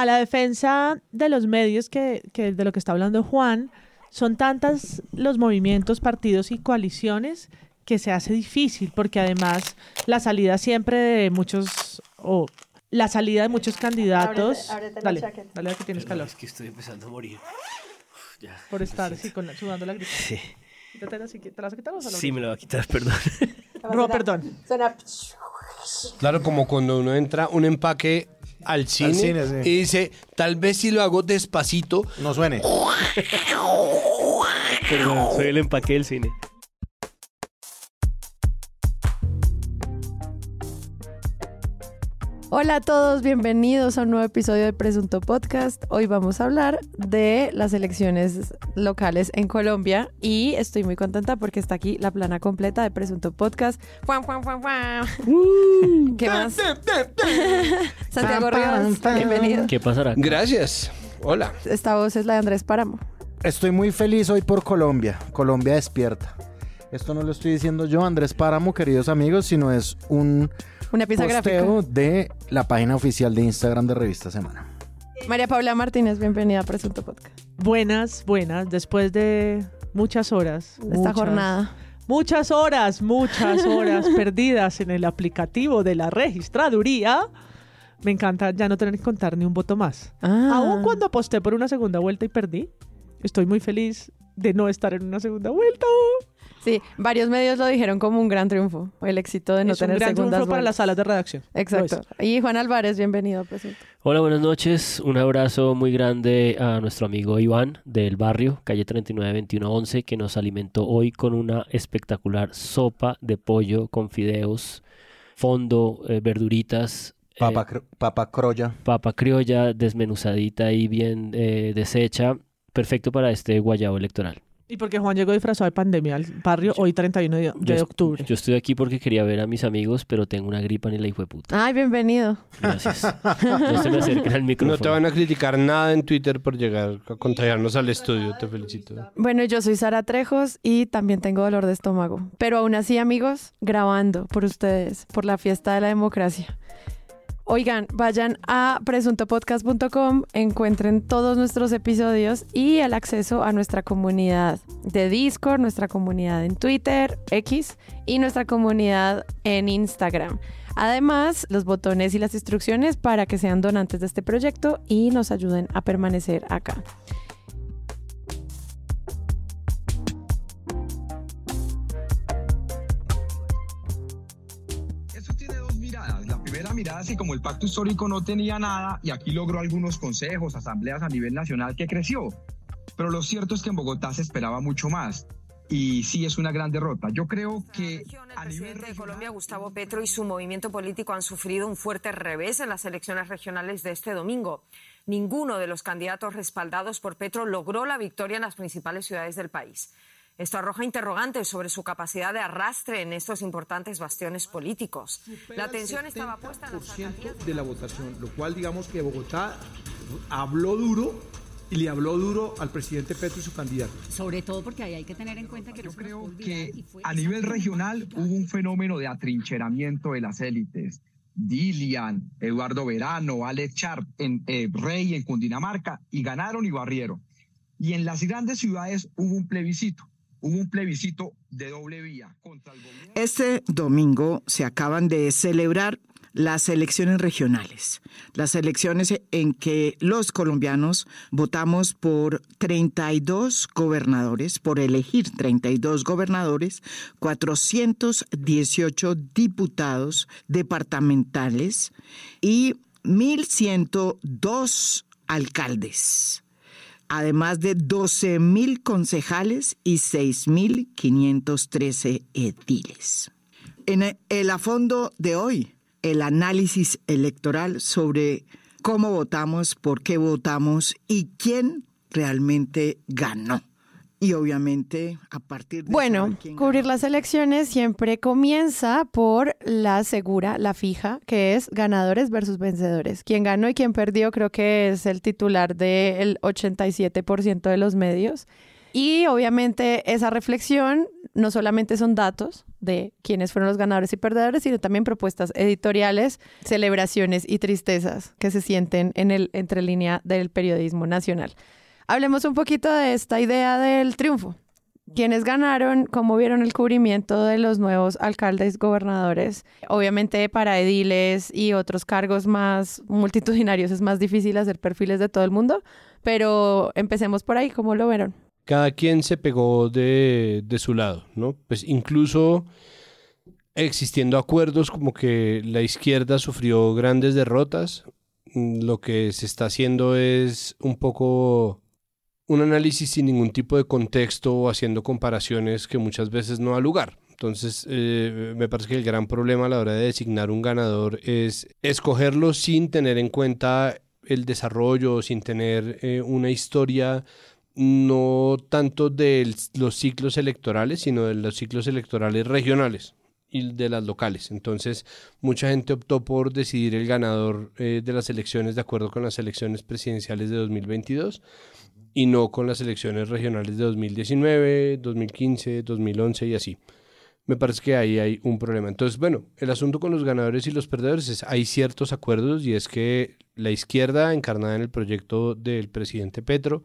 a la defensa de los medios que, que de lo que está hablando Juan, son tantas los movimientos, partidos y coaliciones que se hace difícil, porque además la salida siempre de muchos, o la salida de muchos candidatos. Ábrete- ábrete la dale, que tienes calor. Es que estoy empezando a morir. Uf, ya. Por estar sí, con la- sudando la gripe. Sí. ¿Te la vas a quitar o? Sí, me lo va a quitar, perdón. Ro, perdón. Suena... Claro, como cuando uno entra un empaque al cine, cine, sí. y dice, tal vez si lo hago despacito, No suene. Perdón, soy el empaque del cine. Hola a todos, bienvenidos a un nuevo episodio de Presunto Podcast. Hoy vamos a hablar de las elecciones locales en Colombia y estoy muy contenta porque está aquí la plana completa de Presunto Podcast. ¡Fuan, fuan, fuan, fuan! ¿Qué más? Santiago Rivas, bienvenido. ¿Qué pasará? gracias. Hola. Esta voz es la de Andrés Páramo. Estoy muy feliz hoy por Colombia. Colombia despierta. Esto no lo estoy diciendo yo, Andrés Páramo, queridos amigos, sino es un Una pieza posteo gráfica. de la página oficial de Instagram de Revista Semana. María Paula Martínez, bienvenida a Presunto Podcast. Buenas, buenas, después de muchas horas. Esta muchas- jornada. Muchas horas, muchas horas perdidas en el aplicativo de la registraduría. Me encanta ya no tener que contar ni un voto más. Ah. Aún cuando aposté por una segunda vuelta y perdí, estoy muy feliz de no estar en una segunda vuelta. Sí, varios medios lo dijeron como un gran triunfo, el éxito de no es un tener gran segundas triunfo para las salas de redacción. Exacto. Y Juan Álvarez, bienvenido a Presunto. Hola, buenas noches. Un abrazo muy grande a nuestro amigo Iván del barrio, calle 392111, que nos alimentó hoy con una espectacular sopa de pollo con fideos, fondo, eh, verduritas, eh, Papa, cro- papa croya. papa criolla desmenuzadita y bien eh, deshecha. Perfecto para este guayabo electoral. Y porque Juan llegó disfrazado de pandemia al barrio hoy 31 de, de Yo est- octubre. Yo estoy aquí porque quería ver a mis amigos, pero tengo una gripa ni la hijo de puta. Ay, bienvenido. Gracias. No se me acerquen al micrófono. No te van a criticar nada en Twitter por llegar a contagiarnos al estudio, te felicito. Bueno, yo soy Sara Trejos y también tengo dolor de estómago. Pero aún así, amigos, grabando por ustedes, por la fiesta de la democracia. Oigan, vayan a presuntopodcast.com, encuentren todos nuestros episodios y el acceso a nuestra comunidad de Discord, nuestra comunidad en Twitter, X y nuestra comunidad en Instagram. Además, los botones y las instrucciones para que sean donantes de este proyecto y nos ayuden a permanecer acá. Mirada, así como el pacto histórico no tenía nada y aquí logró algunos consejos, asambleas a nivel nacional que creció. Pero lo cierto es que en Bogotá se esperaba mucho más. Y sí es una gran derrota. Yo creo que región, el a nivel presidente de Colombia, Gustavo Petro, y su movimiento político han sufrido un fuerte revés en las elecciones regionales de este domingo. Ninguno de los candidatos respaldados por Petro logró la victoria en las principales ciudades del país. Esto arroja interrogantes sobre su capacidad de arrastre en estos importantes bastiones políticos. La atención estaba puesta en las 70% alcaldías de la votación, lo cual digamos que Bogotá habló duro y le habló duro al presidente Petro y su candidato. Sobre todo porque ahí hay que tener en cuenta que Yo creo que a nivel regional hubo un fenómeno de atrincheramiento de las élites. Dilian, Eduardo Verano, Alex Sharp, en, eh, Rey en Cundinamarca, y ganaron y barrieron. Y en las grandes ciudades hubo un plebiscito, hubo un plebiscito de doble vía contra el gobierno. Este domingo se acaban de celebrar las elecciones regionales, las elecciones en que los colombianos votamos por 32 gobernadores, por elegir 32 gobernadores, 418 diputados departamentales y 1.102 alcaldes además de 12.000 concejales y 6.513 ediles. En el a fondo de hoy, el análisis electoral sobre cómo votamos, por qué votamos y quién realmente ganó. Y obviamente a partir de Bueno, cubrir las elecciones siempre comienza por la segura, la fija, que es ganadores versus vencedores. Quien ganó y quien perdió creo que es el titular del 87% de los medios. Y obviamente esa reflexión no solamente son datos de quiénes fueron los ganadores y perdedores, sino también propuestas editoriales, celebraciones y tristezas que se sienten en el entrelínea del periodismo nacional. Hablemos un poquito de esta idea del triunfo. ¿Quiénes ganaron? ¿Cómo vieron el cubrimiento de los nuevos alcaldes, gobernadores? Obviamente para ediles y otros cargos más multitudinarios es más difícil hacer perfiles de todo el mundo, pero empecemos por ahí, ¿cómo lo vieron? Cada quien se pegó de, de su lado, ¿no? Pues incluso existiendo acuerdos como que la izquierda sufrió grandes derrotas, mm, lo que se está haciendo es un poco un análisis sin ningún tipo de contexto o haciendo comparaciones que muchas veces no ha lugar. Entonces, eh, me parece que el gran problema a la hora de designar un ganador es escogerlo sin tener en cuenta el desarrollo, sin tener eh, una historia no tanto de los ciclos electorales, sino de los ciclos electorales regionales y de las locales. Entonces, mucha gente optó por decidir el ganador eh, de las elecciones de acuerdo con las elecciones presidenciales de 2022 y no con las elecciones regionales de 2019, 2015, 2011 y así. Me parece que ahí hay un problema. Entonces, bueno, el asunto con los ganadores y los perdedores es hay ciertos acuerdos y es que la izquierda encarnada en el proyecto del presidente Petro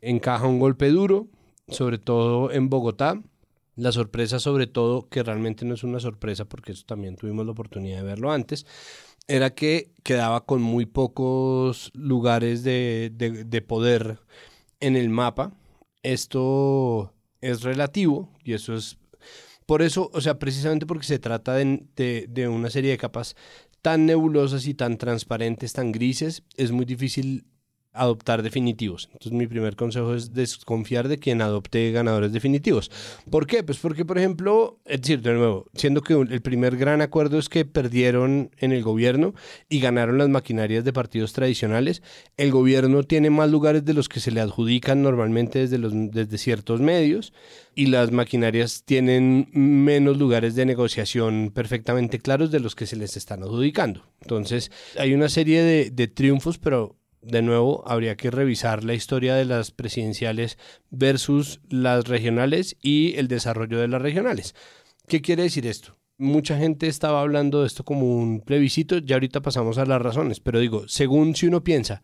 encaja un golpe duro, sobre todo en Bogotá. La sorpresa, sobre todo, que realmente no es una sorpresa porque eso también tuvimos la oportunidad de verlo antes, era que quedaba con muy pocos lugares de, de, de poder en el mapa. Esto es relativo y eso es por eso, o sea, precisamente porque se trata de, de, de, una serie de capas tan nebulosas y tan transparentes, tan grises, es muy difícil adoptar definitivos. Entonces mi primer consejo es desconfiar de quien adopte ganadores definitivos. ¿Por qué? Pues porque, por ejemplo, es decir, de nuevo, siendo que el primer gran acuerdo es que perdieron en el gobierno y ganaron las maquinarias de partidos tradicionales, el gobierno tiene más lugares de los que se le adjudican normalmente desde, desde ciertos medios y las maquinarias tienen menos lugares de negociación perfectamente claros de los que se les están adjudicando. Entonces, hay una serie de, de triunfos, pero de nuevo, habría que revisar la historia de las presidenciales versus las regionales y el desarrollo de las regionales. ¿Qué quiere decir esto? Mucha gente estaba hablando de esto como un plebiscito, ya ahorita pasamos a las razones, pero digo, según si uno piensa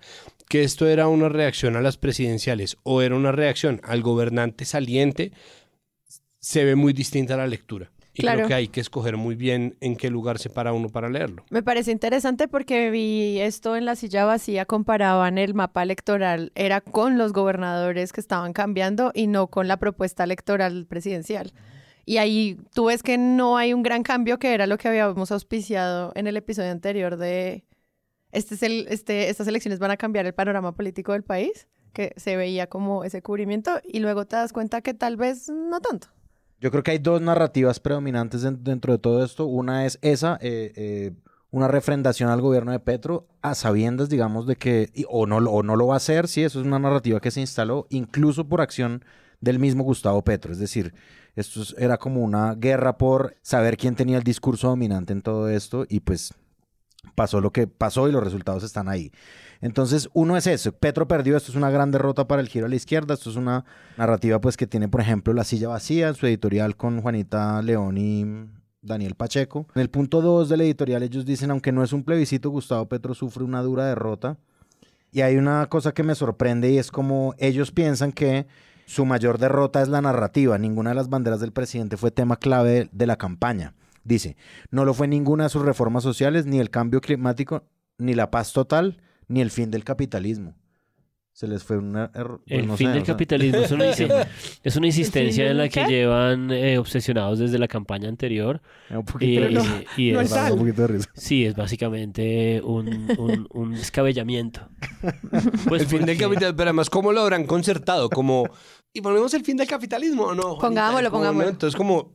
que esto era una reacción a las presidenciales o era una reacción al gobernante saliente, se ve muy distinta la lectura. Y Claro. creo que hay que escoger muy bien en qué lugar se para uno para leerlo. Me parece interesante porque vi esto en la silla vacía, comparaban el mapa electoral, era con los gobernadores que estaban cambiando y no con la propuesta electoral presidencial. Y ahí tú ves que no hay un gran cambio, que era lo que habíamos auspiciado en el episodio anterior de este es el, este, estas elecciones van a cambiar el panorama político del país, que se veía como ese cubrimiento, y luego te das cuenta que tal vez no tanto. Yo creo que hay dos narrativas predominantes den- dentro de todo esto. Una es esa, eh, eh, una refrendación al gobierno de Petro a sabiendas, digamos, de que, o, no, o no lo va a hacer, sí, eso es una narrativa que se instaló incluso por acción del mismo Gustavo Petro. Es decir, esto es- era como una guerra por saber quién tenía el discurso dominante en todo esto y pues pasó lo que pasó y los resultados están ahí. Entonces, uno es eso, Petro perdió, esto es una gran derrota para el giro a la izquierda, esto es una narrativa pues que tiene, por ejemplo, La silla vacía su editorial con Juanita León y Daniel Pacheco. En el punto 2 del editorial ellos dicen, aunque no es un plebiscito, Gustavo Petro sufre una dura derrota. Y hay una cosa que me sorprende y es como ellos piensan que su mayor derrota es la narrativa. Ninguna de las banderas del presidente fue tema clave de la campaña. Dice, no lo fue ninguna de sus reformas sociales, ni el cambio climático, ni la paz total, ni el fin del capitalismo. Se les fue una... error- pues El no fin sé, del o sea, capitalismo es una, es una insistencia en la que qué? llevan eh, obsesionados desde la campaña anterior. un Y, poquito de y- risa. y no es, el Me da un poquito de risa. sí, es básicamente un, un, un descabellamiento. Pues el fin del capitalismo, pero además, ¿cómo lo habrán concertado? Como, ¿y ponemos el fin del capitalismo o no? Juanita? Pongámoslo, pongámoslo. Entonces, como,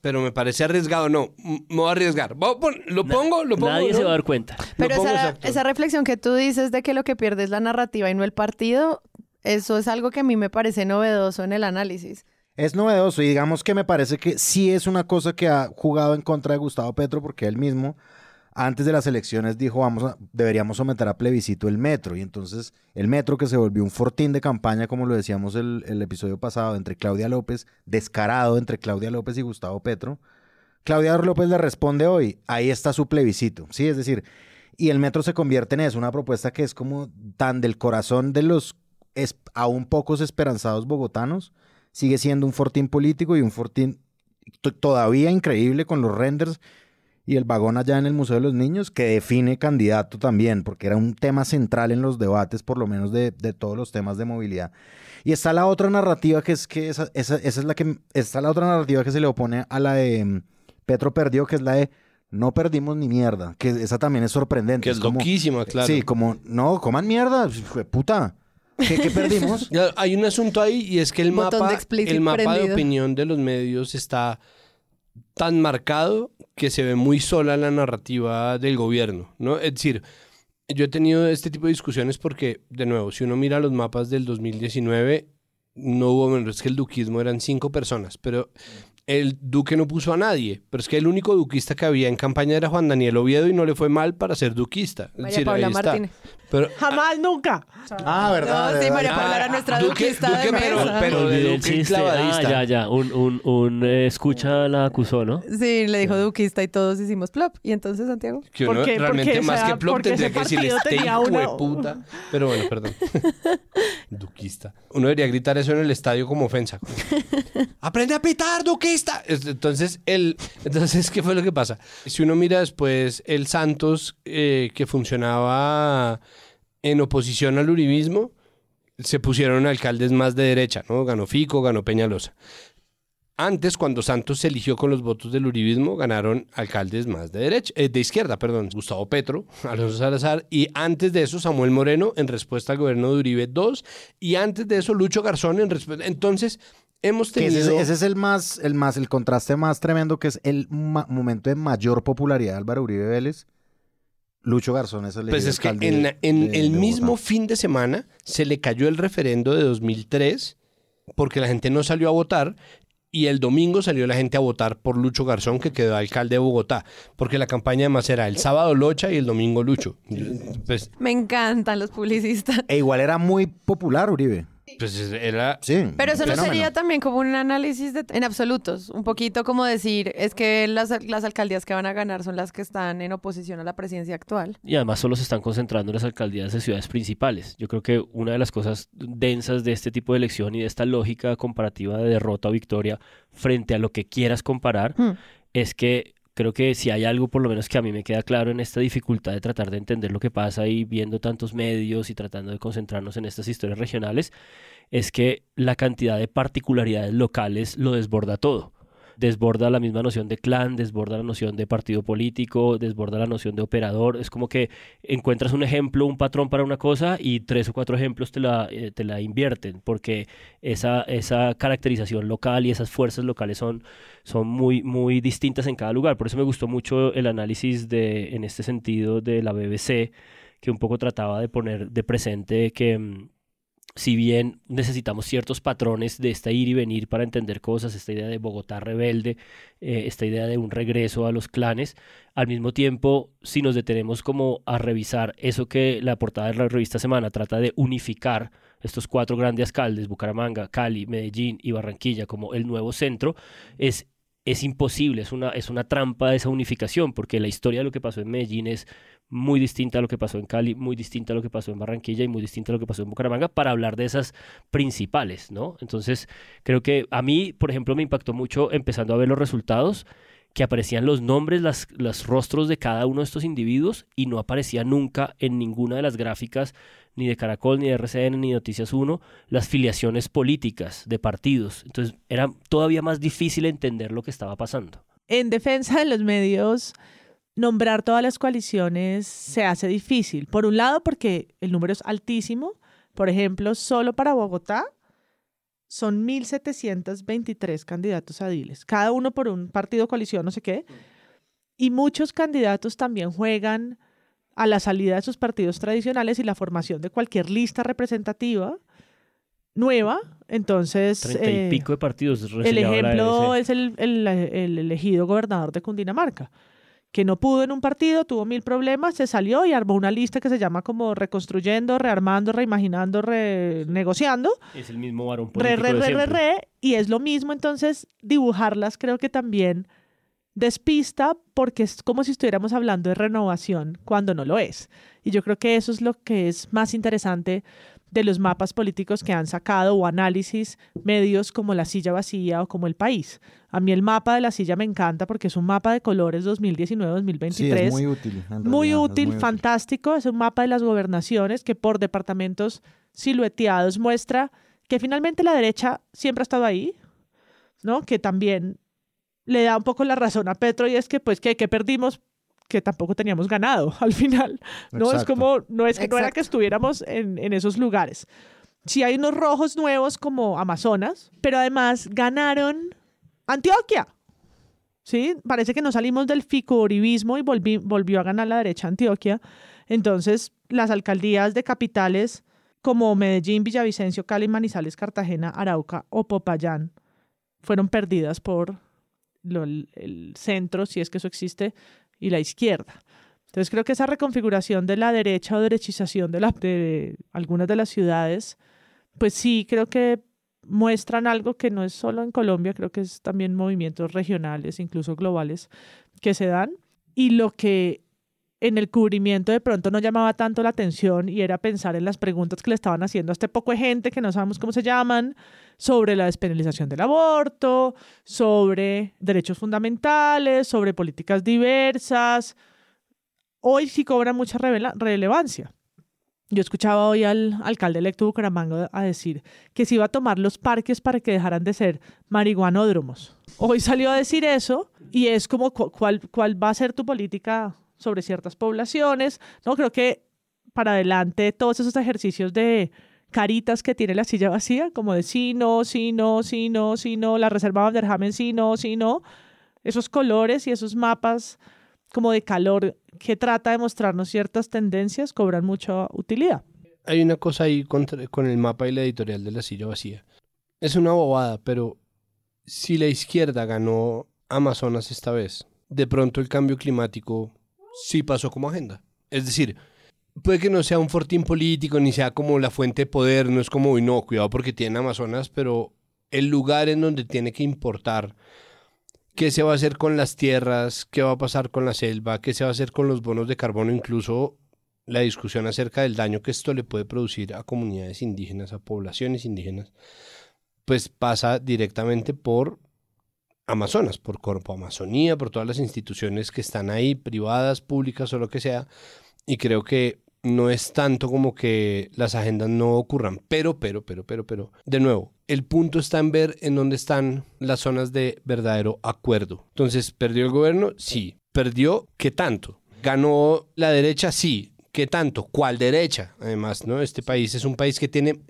pero me parece arriesgado, no, me voy a arriesgar. ¿Lo pongo? ¿Lo pongo? Nadie ¿no? se va a dar cuenta. Pero pongo esa, esa reflexión que tú dices de que lo que pierde es la narrativa y no el partido, eso es algo que a mí me parece novedoso en el análisis. Es novedoso y digamos que me parece que sí es una cosa que ha jugado en contra de Gustavo Petro porque él mismo antes de las elecciones dijo, vamos a, deberíamos someter a plebiscito el metro. Y entonces el metro que se volvió un fortín de campaña, como lo decíamos el, episodio pasado, entre Claudia López, descarado entre Claudia López y Gustavo Petro. Claudia López le responde hoy, ahí está su plebiscito. Sí, es decir, y el metro se convierte en eso, una propuesta que es como tan del corazón de los aún pocos esperanzados bogotanos, sigue siendo un fortín político y un fortín todavía increíble con los renders y el vagón allá en el Museo de los Niños, que define candidato también, porque era un tema central en los debates, por lo menos de, de todos los temas de movilidad. Y está la otra narrativa que es que esa, esa, esa es la que está la otra narrativa que se le opone a la de mm, Petro perdió, que es la de no perdimos ni mierda, que esa también es sorprendente. Que es como- loquísima, claro. Sí, como, no, coman mierda, puta. ¿Qué, qué perdimos? Hay un asunto ahí y es que el Botón mapa, de el mapa de opinión de los medios está tan marcado que se ve muy sola la narrativa del gobierno, ¿no? Es decir, yo he tenido este tipo de discusiones porque, de nuevo, si uno mira los mapas del 2019, no hubo menos es que el duquismo eran cinco personas, pero el duque no puso a nadie, pero es que el único duquista que había en campaña era Juan Daniel Oviedo y no le fue mal para ser duquista. Es María decir, Paula ahí está. Pero, Jamás, nunca. Ah, verdad. No, sí. María Paula era Ah, nuestra Duque- duquista Duque, de pero- mesa. pero- de Olvidé el Duque clavadista. Ah, ya, ya. Un, un, un eh, escucha la acusó, ¿no? Sí, le dijo duquista y todos hicimos plop. Y entonces, Santiago. Que uno Porque- realmente porque más que plop tendría que decirle este tenía hijo de puta. Pero bueno, perdón. duquista. Uno debería gritar eso en el estadio como ofensa. ¡Aprende a pitar, duquista! Es- Entonces, el, entonces, ¿qué fue lo que pasa? Si uno mira después el Santos eh, que funcionaba en oposición al uribismo, se pusieron alcaldes más de derecha, ¿no? Ganó Fico, ganó Peñalosa. Antes, cuando Santos se eligió con los votos del uribismo, ganaron alcaldes más de derecha, eh, de izquierda, perdón, Gustavo Petro, Alonso Salazar, y antes de eso Samuel Moreno en respuesta al gobierno de Uribe II, y antes de eso Lucho Garzón en respuesta. Entonces, hemos tenido. ese, es- ese es el más, el más, el contraste más tremendo, que es el momento de mayor popularidad de Álvaro Uribe Vélez. Lucho Garzón es el Pues es que en, de- en de- el de mismo Bogotá. fin de semana se le cayó el referendo de 2003 porque la gente no salió a votar y el domingo salió la gente a votar por Lucho Garzón que quedó alcalde de Bogotá porque la campaña además era el sábado Locha y el domingo Lucho. Pues, Me encantan los publicistas. E igual era muy popular Uribe. Pues era... Sí. Pero eso no fenómeno. sería también como un análisis de- en absolutos. Un poquito como decir, es que las, las alcaldías que van a ganar son las que están en oposición a la presidencia actual. Y además solo se están concentrando en las alcaldías de ciudades principales. Yo creo que una de las cosas densas de este tipo de elección y de esta lógica comparativa de derrota o victoria frente a lo que quieras comparar Hmm. es que creo que si hay algo por lo menos que a mí me queda claro en esta dificultad de tratar de entender lo que pasa y viendo tantos medios y tratando de concentrarnos en estas historias regionales, es que la cantidad de particularidades locales lo desborda todo. Desborda la misma noción de clan, desborda la noción de partido político, desborda la noción de operador. Es como que encuentras un ejemplo, un patrón para una cosa y tres o cuatro ejemplos te la, eh, te la invierten, porque esa, esa caracterización local y esas fuerzas locales son, son muy, muy distintas en cada lugar. Por eso me gustó mucho el análisis de, en este sentido de la BBC, que un poco trataba de poner de presente que mm, si bien necesitamos ciertos patrones de esta ir y venir para entender cosas, esta idea de Bogotá rebelde, eh, esta idea de un regreso a los clanes, al mismo tiempo, si nos detenemos como a revisar eso que la portada de la revista Semana trata de unificar estos cuatro grandes alcaldes, Bucaramanga, Cali, Medellín y Barranquilla, como el nuevo centro, es es imposible, es una, es una trampa de esa unificación, porque la historia de lo que pasó en Medellín es muy distinta a lo que pasó en Cali, muy distinta a lo que pasó en Barranquilla y muy distinta a lo que pasó en Bucaramanga, para hablar de esas principales, ¿no? Entonces, creo que a mí, por ejemplo, me impactó mucho empezando a ver los resultados, que aparecían los nombres, las, los rostros de cada uno de estos individuos y no aparecía nunca en ninguna de las gráficas ni de Caracol, ni de RCN, ni de Noticias 1, las filiaciones políticas de partidos. Entonces era todavía más difícil entender lo que estaba pasando. En defensa de los medios, nombrar todas las coaliciones se hace difícil. Por un lado, porque el número es altísimo. Por ejemplo, solo para Bogotá son 1.723 candidatos adiles, cada uno por un partido, coalición, no sé qué. Y muchos candidatos también juegan a la salida de sus partidos tradicionales y la formación de cualquier lista representativa nueva. Entonces, Treinta y eh, pico de partidos. el ejemplo es el, el- el elegido gobernador de Cundinamarca, que no pudo en un partido, tuvo mil problemas, se salió y armó una lista que se llama como reconstruyendo, rearmando, reimaginando, renegociando. Es el mismo varón Re, político re, de re, re, siempre. re, y es lo mismo, entonces dibujarlas creo que también despista porque es como si estuviéramos hablando de renovación cuando no lo es. Y yo creo que eso es lo que es más interesante de los mapas políticos que han sacado o análisis medios como La Silla Vacía o como El País. A mí el mapa de La Silla me encanta porque es un mapa de colores 2019-2023. Sí, es muy útil. en Muy realidad, es útil, muy fantástico. Es un mapa de las gobernaciones que por departamentos silueteados muestra que finalmente la derecha siempre ha estado ahí, ¿no? Que también le da un poco la razón a Petro y es que pues que, que perdimos que tampoco teníamos ganado al final, ¿no? Es Exacto. como, no es que no era Exacto. que estuviéramos en, en esos lugares. Sí hay unos rojos nuevos como Amazonas, pero además ganaron Antioquia. ¿Sí? Parece que no salimos del ficouribismo y volvió a ganar la derecha Antioquia. Entonces, las alcaldías de capitales como Medellín, Villavicencio, Cali, Manizales, Cartagena, Arauca o Popayán fueron perdidas por el, centro, si es que eso existe, y la izquierda. Entonces creo que esa reconfiguración de la derecha o derechización de algunas de las ciudades, pues sí, creo que muestran algo que no es solo en Colombia, creo que es también movimientos regionales, incluso globales, que se dan. Y lo que en el cubrimiento de pronto no llamaba tanto la atención y era pensar en las preguntas que le estaban haciendo a este poco gente que no sabemos cómo se llaman, sobre la despenalización del aborto, sobre derechos fundamentales, sobre políticas diversas. Hoy sí cobra mucha relevancia. Yo escuchaba hoy al alcalde electo Bucaramanga a decir que se iba a tomar los parques para que dejaran de ser marihuanódromos. Hoy salió a decir eso y es como cu- cuál, va a ser tu política sobre ciertas poblaciones. No creo que para adelante todos esos ejercicios de caritas que tiene la silla vacía, como de sí, no, sí, no, sí, no, sí, no, la reserva Van der Hamen, sí, no, sí, no, esos colores y esos mapas como de calor que trata de mostrarnos ciertas tendencias cobran mucha utilidad. Hay una cosa ahí con el mapa y la editorial de la silla vacía. Es una bobada, pero si la izquierda ganó Amazonas esta vez, de pronto el cambio climático sí pasó como agenda. Es decir, puede que no sea un fortín político ni sea como la fuente de poder, no es como, uy, no, cuidado porque tiene Amazonas, pero el lugar en donde tiene que importar qué se va a hacer con las tierras, qué va a pasar con la selva, qué se va a hacer con los bonos de carbono, incluso la discusión acerca del daño que esto le puede producir a comunidades indígenas, a poblaciones indígenas, pues pasa directamente por Amazonas, por Corpo Amazonía, por todas las instituciones que están ahí, privadas, públicas o lo que sea, y creo que no es tanto como que las agendas no ocurran, pero, pero, pero, pero, pero, de nuevo, el punto está en ver en dónde están las zonas de verdadero acuerdo. Entonces, ¿perdió el gobierno? Sí. ¿Perdió qué tanto? ¿Ganó la derecha? Sí. ¿Qué tanto? ¿Cuál derecha? Además, ¿no? Este país es un país que tiene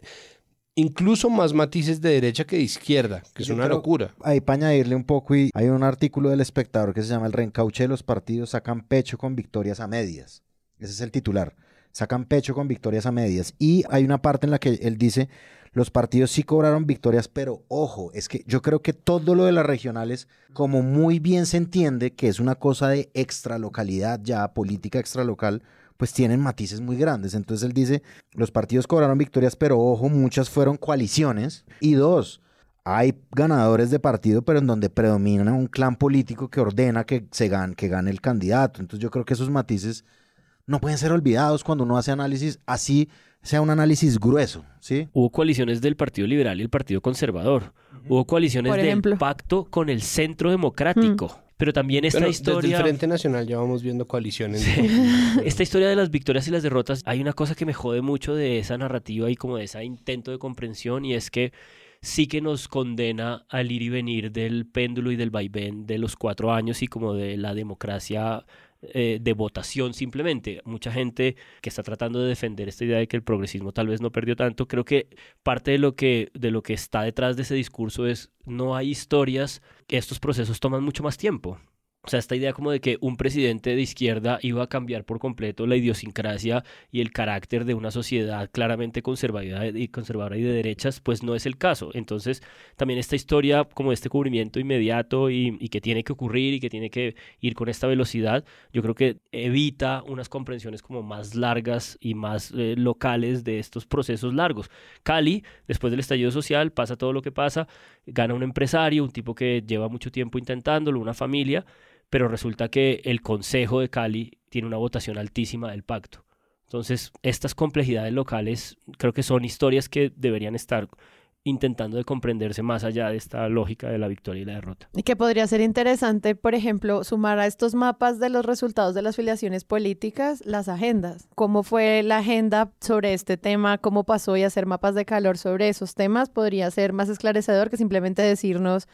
incluso más matices de derecha que de izquierda, que es una locura. Ahí para añadirle un poco, y hay un artículo del espectador que se llama El reencauche de los partidos sacan pecho con victorias a medias. Ese es el titular. Sacan pecho con victorias a medias. Y hay una parte en la que él dice, los partidos sí cobraron victorias, pero ojo, es que yo creo que todo lo de las regionales, como muy bien se entiende que es una cosa de extralocalidad ya, política extralocal, pues tienen matices muy grandes. Entonces él dice, los partidos cobraron victorias, pero ojo, muchas fueron coaliciones. Y dos, hay ganadores de partido, pero en donde predomina un clan político que ordena que se gane, que gane el candidato. Entonces yo creo que esos matices no pueden ser olvidados cuando uno hace análisis, así sea un análisis grueso, ¿sí? Hubo coaliciones del Partido Liberal y el Partido Conservador. Hubo coaliciones del pacto con el Centro Democrático. Pero también esta Bueno, Desde historia... el Frente Nacional ya vamos viendo coaliciones. Esta historia de las victorias y las derrotas, hay una cosa que me jode mucho de esa narrativa y como de ese intento de comprensión y es que sí que nos condena al ir y venir del péndulo y del vaivén de los cuatro años y como de la democracia eh, de votación simplemente. Mucha gente que está tratando de defender esta idea de que el progresismo tal vez no perdió tanto, creo que parte de lo que, de lo que está detrás de ese discurso es no hay historias, estos procesos toman mucho más tiempo. O sea, esta idea como de que un presidente de izquierda iba a cambiar por completo la idiosincrasia y el carácter de una sociedad claramente conservadora y conservadora y de derechas, pues no es el caso. Entonces, también esta historia como este cubrimiento inmediato y, que tiene que ocurrir y que tiene que ir con esta velocidad, yo creo que evita unas comprensiones como más largas y más eh, locales de estos procesos largos. Cali, después del estallido social, pasa todo lo que pasa, gana un empresario, un tipo que lleva mucho tiempo intentándolo, una familia, pero resulta que el Consejo de Cali tiene una votación altísima del pacto. Entonces, estas complejidades locales creo que son historias que deberían estar intentando de comprenderse más allá de esta lógica de la victoria y la derrota. Y que podría ser interesante, por ejemplo, sumar a estos mapas de los resultados de las filiaciones políticas las agendas. ¿Cómo fue la agenda sobre este tema? ¿Cómo pasó? Y hacer mapas de calor sobre esos temas podría ser más esclarecedor que simplemente decirnos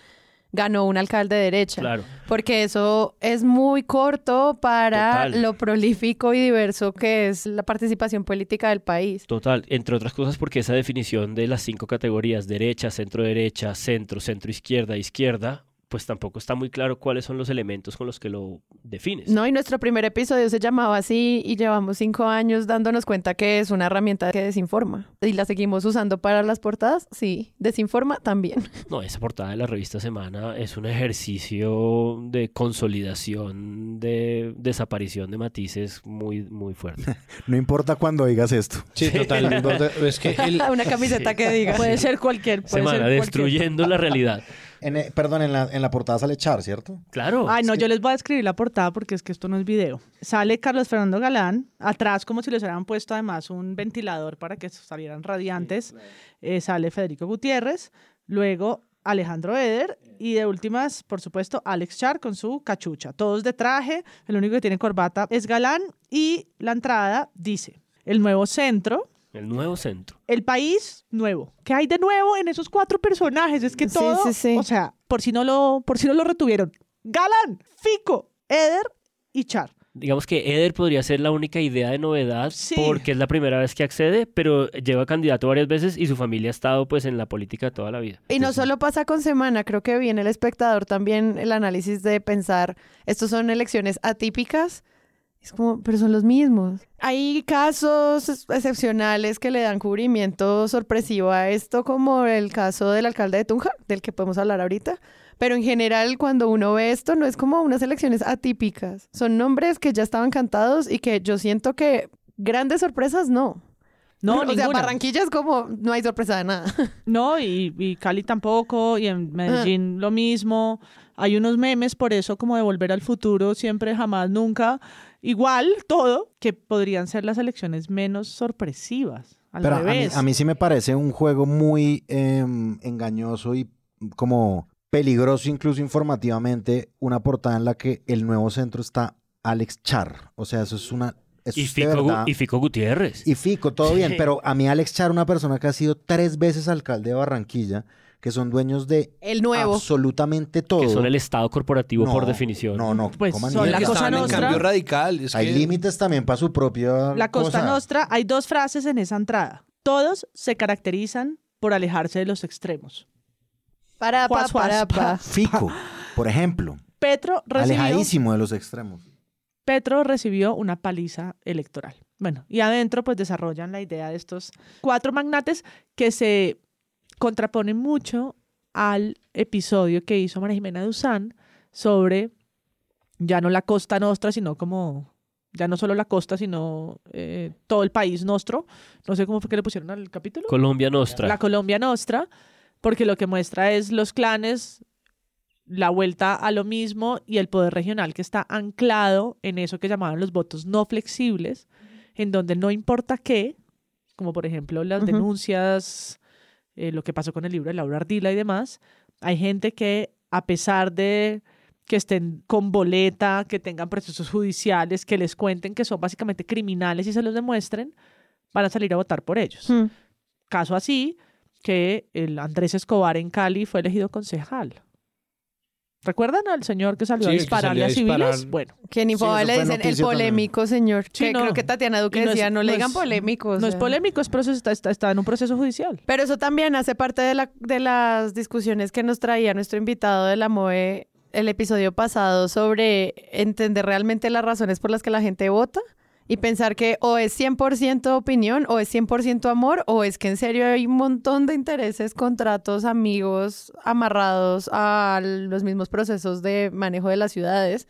ganó un alcalde de derecha. Claro. Porque eso es muy corto para Total. lo prolífico y diverso que es la participación política del país. Total, entre otras cosas porque esa definición de las cinco categorías, derecha, centro derecha, centro, centro izquierda, izquierda, pues tampoco está muy claro cuáles son los elementos con los que lo defines. No, y nuestro primer episodio se llamaba así y llevamos cinco años dándonos cuenta que es una herramienta que desinforma. ¿Y la seguimos usando para las portadas? Sí. ¿Desinforma? También. No, esa portada de la revista Semana es un ejercicio de consolidación, de desaparición de matices muy, muy fuerte. No importa cuando digas esto. Sí, total. no importa. Es que el- una camiseta que diga. Puede ser cualquier. Puede Semana, ser cualquier. destruyendo la realidad. En, eh, perdón, en la, en la portada sale Char, ¿cierto? Claro. Ay, no, yo les voy a escribir la portada porque es que esto no es video. Sale Carlos Fernando Galán, atrás como si les hubieran puesto además un ventilador para que salieran radiantes. Eh, sale Federico Gutiérrez, luego Alejandro Eder y de últimas, por supuesto, Alex Char con su cachucha. Todos de traje, el único que tiene corbata es Galán y la entrada dice, el nuevo centro, El nuevo centro. el país nuevo. ¿Qué hay de nuevo en esos cuatro personajes? Es que Sí, todo, sí, sí. o sea, por si no lo, por si no lo retuvieron. Galán, Fico, Eder y Char. Digamos que Eder podría ser la única idea de novedad Sí. porque es la primera vez que accede, pero lleva candidato varias veces y su familia ha estado pues en la política toda la vida. Y no solo pasa con semana, creo que viene el espectador también el análisis de pensar, estos son elecciones atípicas, es como, pero son los mismos. Hay casos ex- excepcionales que le dan cubrimiento sorpresivo a esto, como el caso del alcalde de Tunja, del que podemos hablar ahorita. Pero en general, cuando uno ve esto, no es como unas elecciones atípicas. Son nombres que ya estaban cantados y que yo siento que grandes sorpresas no. No, o sea, ninguna. Barranquilla es como, no hay sorpresa de nada. No, y, y Cali tampoco, y en Medellín lo mismo. Hay unos memes por eso, como de volver al futuro, siempre, jamás, nunca. Igual, todo, que podrían ser las elecciones menos sorpresivas. Al Pero a mí, revés. a mí sí me parece un juego muy em, engañoso y como peligroso incluso informativamente una portada en la que el nuevo centro está Alex Char. O sea, eso es una... eso Y Fico, y Fico Gutiérrez. Y Fico, todo bien, pero a mí Alex Char, una persona que ha sido tres veces alcalde de Barranquilla, que son dueños de El nuevo. absolutamente todo. que son el estado corporativo por definición. No, no, Pues son la que cosa estaban en nostra. cambio radical. Es Hay que- límites también para su propia La Costa cosa. Nostra, hay dos frases en esa entrada. Todos se caracterizan por alejarse de los extremos. Para, pa, para, pa. Fico, por ejemplo, Petro recibió, alejadísimo de los extremos. Petro recibió una paliza electoral. Bueno, y adentro pues desarrollan la idea de estos cuatro magnates que se contraponen mucho al episodio que hizo María Jimena Duzán sobre ya no la costa nostra, sino como, ya no solo la costa, sino eh, todo el país nostro. No sé cómo fue que le pusieron al capítulo. Colombia Nostra. La Colombia Nostra, porque lo que muestra es los clanes, la vuelta a lo mismo y el poder regional que está anclado en eso que llamaban los votos no flexibles, en donde no importa qué, como por ejemplo las denuncias, eh, lo que pasó con el libro de Laura Ardila y demás, hay gente que a pesar de que estén con boleta, que tengan procesos judiciales, que les cuenten que son básicamente criminales y se los demuestren, van a salir a votar por ellos. Hmm. Caso así que el Andrés Escobar en Cali fue elegido concejal. ¿Recuerdan al señor que salió Sí, a dispararle salió a a civiles? disparar. Bueno, Que ni Sí, le dicen el también. polémico señor. Sí, que no. creo que Tatiana Duque es- decía, no, le no digan es- polémico. o no es polémico, es proceso, está, está, está en un proceso judicial. Pero eso también hace parte de, la, de las discusiones que nos traía nuestro invitado de la MOE el episodio pasado sobre entender realmente las razones por las que la gente vota y pensar que o es 100% opinión o es 100% amor o es que en serio hay un montón de intereses, contratos, amigos amarrados a los mismos procesos de manejo de las ciudades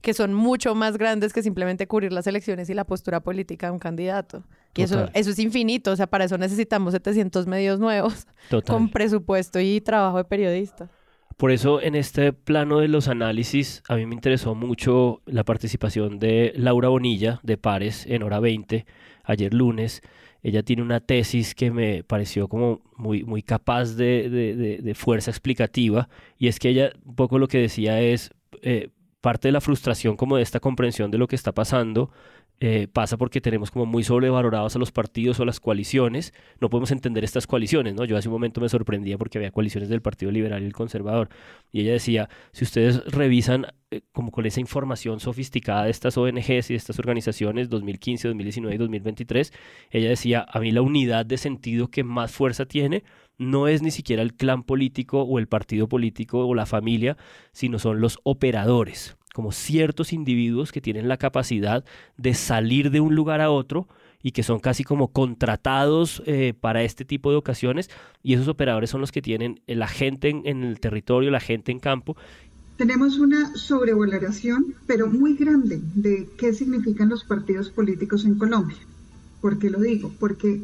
que son mucho más grandes que simplemente cubrir las elecciones y la postura política de un candidato. Y eso, eso es infinito, o sea, para eso necesitamos 700 medios nuevos Total. con presupuesto y trabajo de periodista. Por eso en este plano de los análisis a mí me interesó mucho la participación de Laura Bonilla de Pares en hora 20 ayer lunes. Ella tiene una tesis que me pareció como muy, muy capaz de, de- fuerza explicativa y es que ella un poco lo que decía es eh, parte de la frustración como de esta comprensión de lo que está pasando eh, pasa porque tenemos como muy sobrevalorados a los partidos o las coaliciones. No podemos entender estas coaliciones, ¿no? Yo hace un momento me sorprendía porque había coaliciones del Partido Liberal y el Conservador. Y ella decía, si ustedes revisan eh, como con esa información sofisticada de estas ONGs y de estas organizaciones 2015, 2019 y 2023, ella decía, a mí la unidad de sentido que más fuerza tiene no es ni siquiera el clan político o el partido político o la familia, sino son los operadores, como ciertos individuos que tienen la capacidad de salir de un lugar a otro y que son casi como contratados eh, para este tipo de ocasiones y esos operadores son los que tienen la gente en, en el territorio, la gente en campo Tenemos una sobrevaloración, pero muy grande, de qué significan los partidos políticos en Colombia. ¿Por qué lo digo? Porque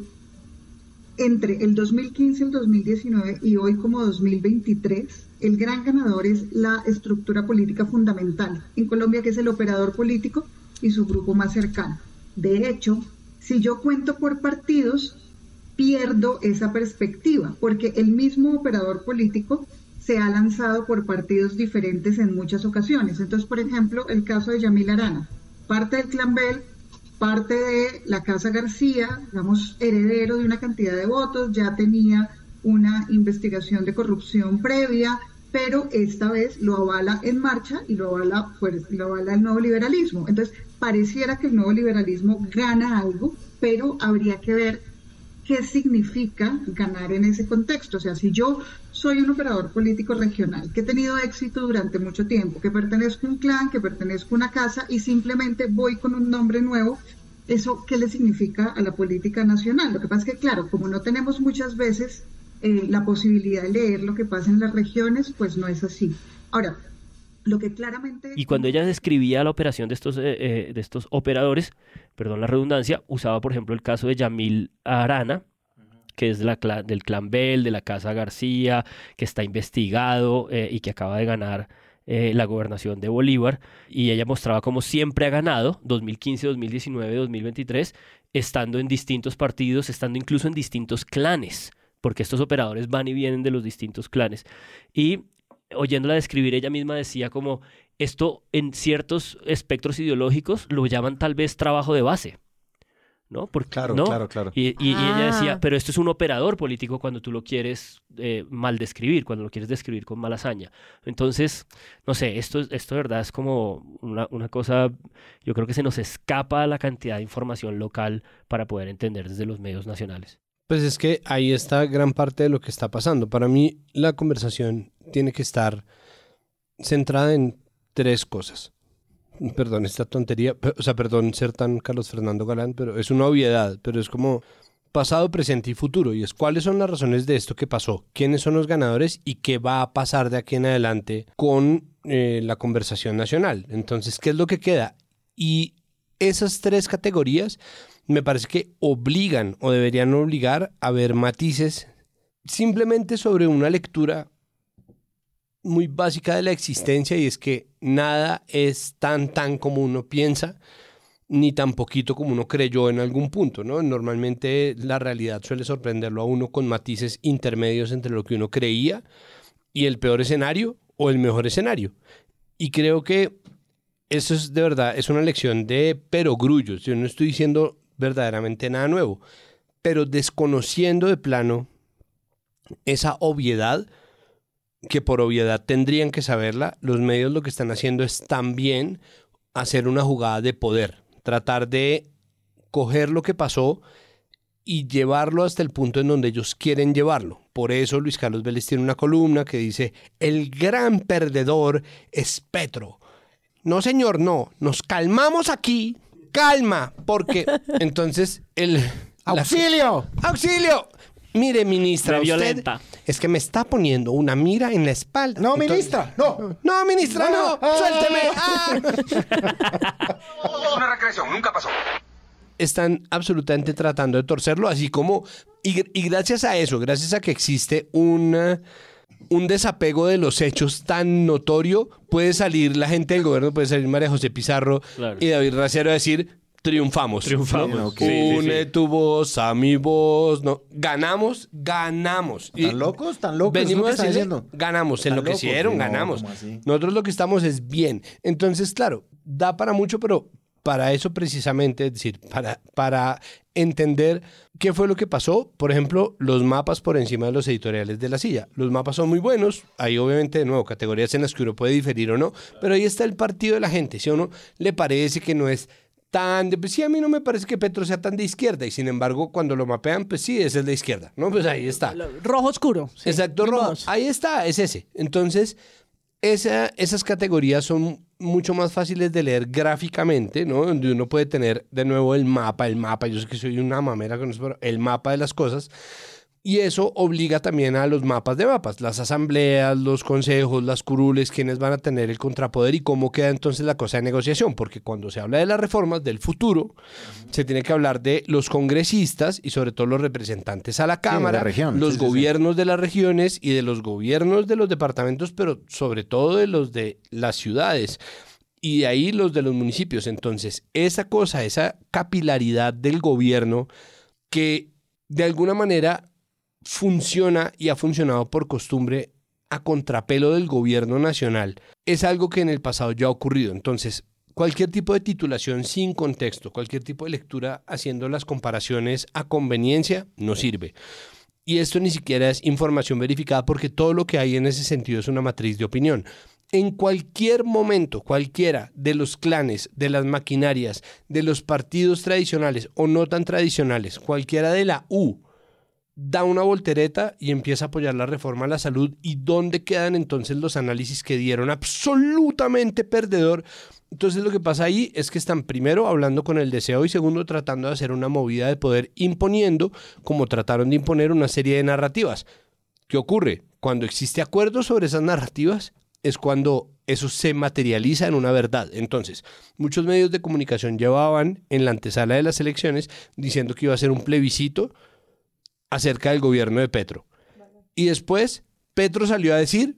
entre el 2015 y el 2019 y hoy como 2023, el gran ganador es la estructura política fundamental en Colombia, que es el operador político y su grupo más cercano. De hecho, si yo cuento por partidos, pierdo esa perspectiva, porque el mismo operador político se ha lanzado por partidos diferentes en muchas ocasiones. Entonces, por ejemplo, el caso de Yamil Arana, parte del Clan Bell, parte de la Casa García, digamos, heredero de una cantidad de votos, ya tenía una investigación de corrupción previa, pero esta vez lo avala en marcha y lo avala, pues, lo avala el nuevo liberalismo. Entonces, pareciera que el nuevo liberalismo gana algo, pero habría que ver qué significa ganar en ese contexto. O sea, si yo soy un operador político regional que he tenido éxito durante mucho tiempo, que pertenezco a un clan, que pertenezco a una casa y simplemente voy con un nombre nuevo, ¿eso qué le significa a la política nacional? Lo que pasa es que, claro, como no tenemos muchas veces eh, la posibilidad de leer lo que pasa en las regiones, pues no es así. Ahora, lo que claramente... Y cuando ella describía la operación de estos, eh, eh, de estos operadores, perdón la redundancia, usaba por ejemplo el caso de Yamil Arana, que es la cla- del clan Bell, de la Casa García, que está investigado eh, y que acaba de ganar eh, la gobernación de Bolívar. Y ella mostraba como siempre ha ganado, 2015, 2019, 2023, estando en distintos partidos, estando incluso en distintos clanes, porque estos operadores van y vienen de los distintos clanes. Y oyéndola describir, ella misma decía como esto en ciertos espectros ideológicos lo llaman tal vez trabajo de base. ¿No? Porque, Claro, ¿no? claro, claro. Y, y- y ella Ah. decía, pero esto es un operador político cuando tú lo quieres eh, mal describir, cuando lo quieres describir con mala hazaña. Entonces, no sé, esto, es- esto de verdad es como una, una cosa, yo creo que se nos escapa la cantidad de información local para poder entender desde los medios nacionales. Pues es que ahí está gran parte de lo que está pasando. Para mí la conversación tiene que estar centrada en tres cosas. Perdón, esta tontería, o sea, perdón ser tan Carlos Fernando Galán, pero es una obviedad, pero es como pasado, presente y futuro. Y es cuáles son las razones de esto que pasó, quiénes son los ganadores y qué va a pasar de aquí en adelante con eh, la conversación nacional. Entonces, ¿qué es lo que queda? Y esas tres categorías me parece que obligan o deberían obligar a ver matices simplemente sobre una lectura muy básica de la existencia y es que nada es tan tan como uno piensa ni tan poquito como uno creyó en algún punto, ¿no? Normalmente la realidad suele sorprenderlo a uno con matices intermedios entre lo que uno creía y el peor escenario o el mejor escenario. Y creo que eso es de verdad, es una lección de perogrullos. Yo no estoy diciendo verdaderamente nada nuevo, pero desconociendo de plano esa obviedad, que por obviedad tendrían que saberla, los medios lo que están haciendo es también hacer una jugada de poder, tratar de coger lo que pasó y llevarlo hasta el punto en donde ellos quieren llevarlo. Por eso Luis Carlos Vélez tiene una columna que dice, el gran perdedor es Petro. No, señor, no. Nos calmamos aquí. Calma, porque entonces el... la- ¡Auxilio! ¡Auxilio! Mire, ministra, usted violenta. es que me está poniendo una mira en la espalda. No, Entonces- ministra, no. No, ministra, no. Ah. Suélteme. Ah. Es una recreación, nunca pasó. Están absolutamente tratando de torcerlo, así como... Y, y gracias a eso, gracias a que existe una- un desapego de los hechos tan notorio, puede salir la gente del gobierno, puede salir María José Pizarro Claro. y David Racero a decir... Triunfamos. Triunfamos. Une sí. tu voz a mi voz. No. Ganamos, ganamos. Y ¿Tan locos? ¿Tan locos? Es lo Venimos que diciendo. ganamos, ¿Tan enloquecieron, locos? No, ganamos. Nosotros lo que estamos es bien. Entonces, claro, da para mucho, pero para eso precisamente, es decir, para, para entender qué fue lo que pasó, por ejemplo, los mapas por encima de los editoriales de la silla. Los mapas son muy buenos, hay obviamente de nuevo categorías en las que uno puede diferir o no, pero ahí está el partido de la gente. Si a uno le parece que no es tan de, pues sí, a mí no me parece que Petro sea tan de izquierda y sin embargo cuando lo mapean, pues sí, es el de izquierda, ¿no? Pues ahí está. Rojo oscuro. sí, Exacto, rojo. Ahí está, es ese. Entonces, esa, esas categorías son mucho más fáciles de leer gráficamente, ¿no? Donde uno puede tener de nuevo el mapa, el mapa, yo sé que soy una mamera con eso, pero el mapa de las cosas. Y eso obliga también a los mapas de mapas, las asambleas, los consejos, las curules, quienes van a tener el contrapoder y cómo queda entonces la cosa de negociación, porque cuando se habla de las reformas del futuro, se tiene que hablar de los congresistas y sobre todo los representantes a la Cámara, región, los sí, sí, sí. gobiernos de las regiones y de los gobiernos de los departamentos, pero sobre todo de los de las ciudades y de ahí los de los municipios. Entonces, esa cosa, esa capilaridad del gobierno que de alguna manera funciona y ha funcionado por costumbre a contrapelo del gobierno nacional, es algo que en el pasado ya ha ocurrido. Entonces, cualquier tipo de titulación sin contexto, cualquier tipo de lectura haciendo las comparaciones a conveniencia, no sirve. Y esto ni siquiera es información verificada porque todo lo que hay en ese sentido es una matriz de opinión. En cualquier momento, cualquiera de los clanes, de las maquinarias, de los partidos tradicionales o no tan tradicionales, cualquiera de la U, da una voltereta y empieza a apoyar la reforma a la salud. ¿Y dónde quedan entonces los análisis que dieron absolutamente perdedor? Entonces lo que pasa ahí es que están primero hablando con el deseo y segundo tratando de hacer una movida de poder imponiendo, como trataron de imponer una serie de narrativas. ¿Qué ocurre? Cuando existe acuerdo sobre esas narrativas es cuando eso se materializa en una verdad. Entonces, muchos medios de comunicación llevaban en la antesala de las elecciones diciendo que iba a ser un plebiscito acerca del gobierno de Petro. Y después Petro salió a decir,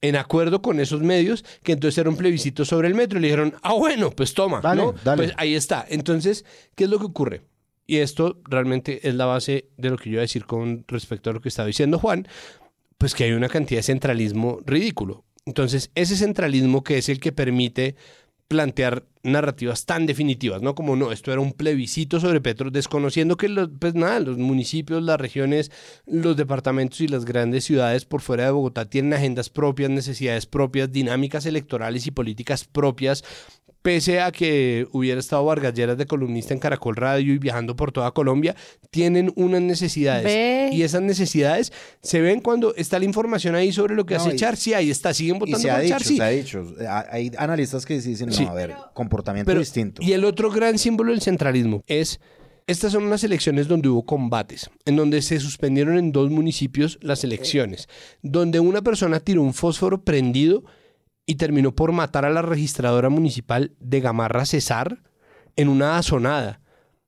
en acuerdo con esos medios, que entonces era un plebiscito sobre el metro. Y le dijeron, ah, bueno, pues toma, Dale, ¿no? dale. Pues ahí está. Entonces, ¿qué es lo que ocurre? Y esto realmente es la base de lo que yo iba a decir con respecto a lo que estaba diciendo Juan, pues que hay una cantidad de centralismo ridículo. Entonces, ese centralismo que es el que permite plantear narrativas tan definitivas, ¿no? Como no, esto era un plebiscito sobre Petro, desconociendo que los, pues nada, los municipios, las regiones, los departamentos y las grandes ciudades por fuera de Bogotá tienen agendas propias, necesidades propias, dinámicas electorales y políticas propias, pese a que hubiera estado Vargas Lleras de columnista en Caracol Radio y viajando por toda Colombia, tienen unas necesidades. Ve. Y esas necesidades se ven cuando está la información ahí sobre lo que No, hace y- Char, sí, ahí está, siguen Y votando se ha por dicho, Char, sí. se ha dicho. Ha- Hay analistas que dicen, no, Sí. a ver, comportamiento Pero- distinto. Y el otro gran símbolo del centralismo es, estas son unas elecciones donde hubo combates, en donde se suspendieron en dos municipios las elecciones, donde una persona tiró un fósforo prendido y terminó por matar a la registradora municipal de Gamarra Cesar en una azonada.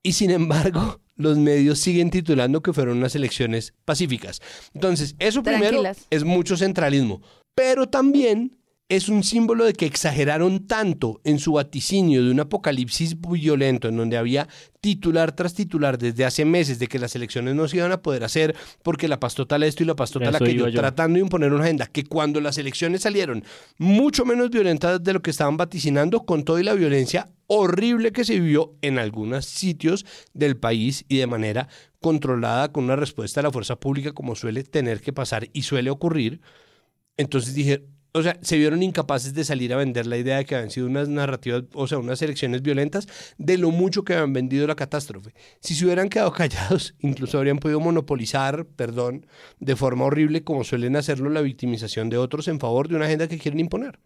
Y sin embargo, los medios siguen titulando que fueron unas elecciones pacíficas. Entonces, eso primero es mucho centralismo, pero también es un símbolo de que exageraron tanto en su vaticinio de un apocalipsis violento en donde había titular tras titular desde hace meses de que las elecciones no se iban a poder hacer porque la paz total esto y la paz total Eso aquello, yo. tratando de imponer una agenda que cuando las elecciones salieron mucho menos violentas de lo que estaban vaticinando con toda la violencia horrible que se vivió en algunos sitios del país y de manera controlada con una respuesta de la fuerza pública como suele tener que pasar y suele ocurrir. Entonces dije, o sea, se vieron incapaces de salir a vender la idea de que habían sido unas narrativas, o sea, unas elecciones violentas, de lo mucho que habían vendido la catástrofe. Si se hubieran quedado callados, incluso habrían podido monopolizar, perdón, de forma horrible, como suelen hacerlo, la victimización de otros en favor de una agenda que quieren imponer.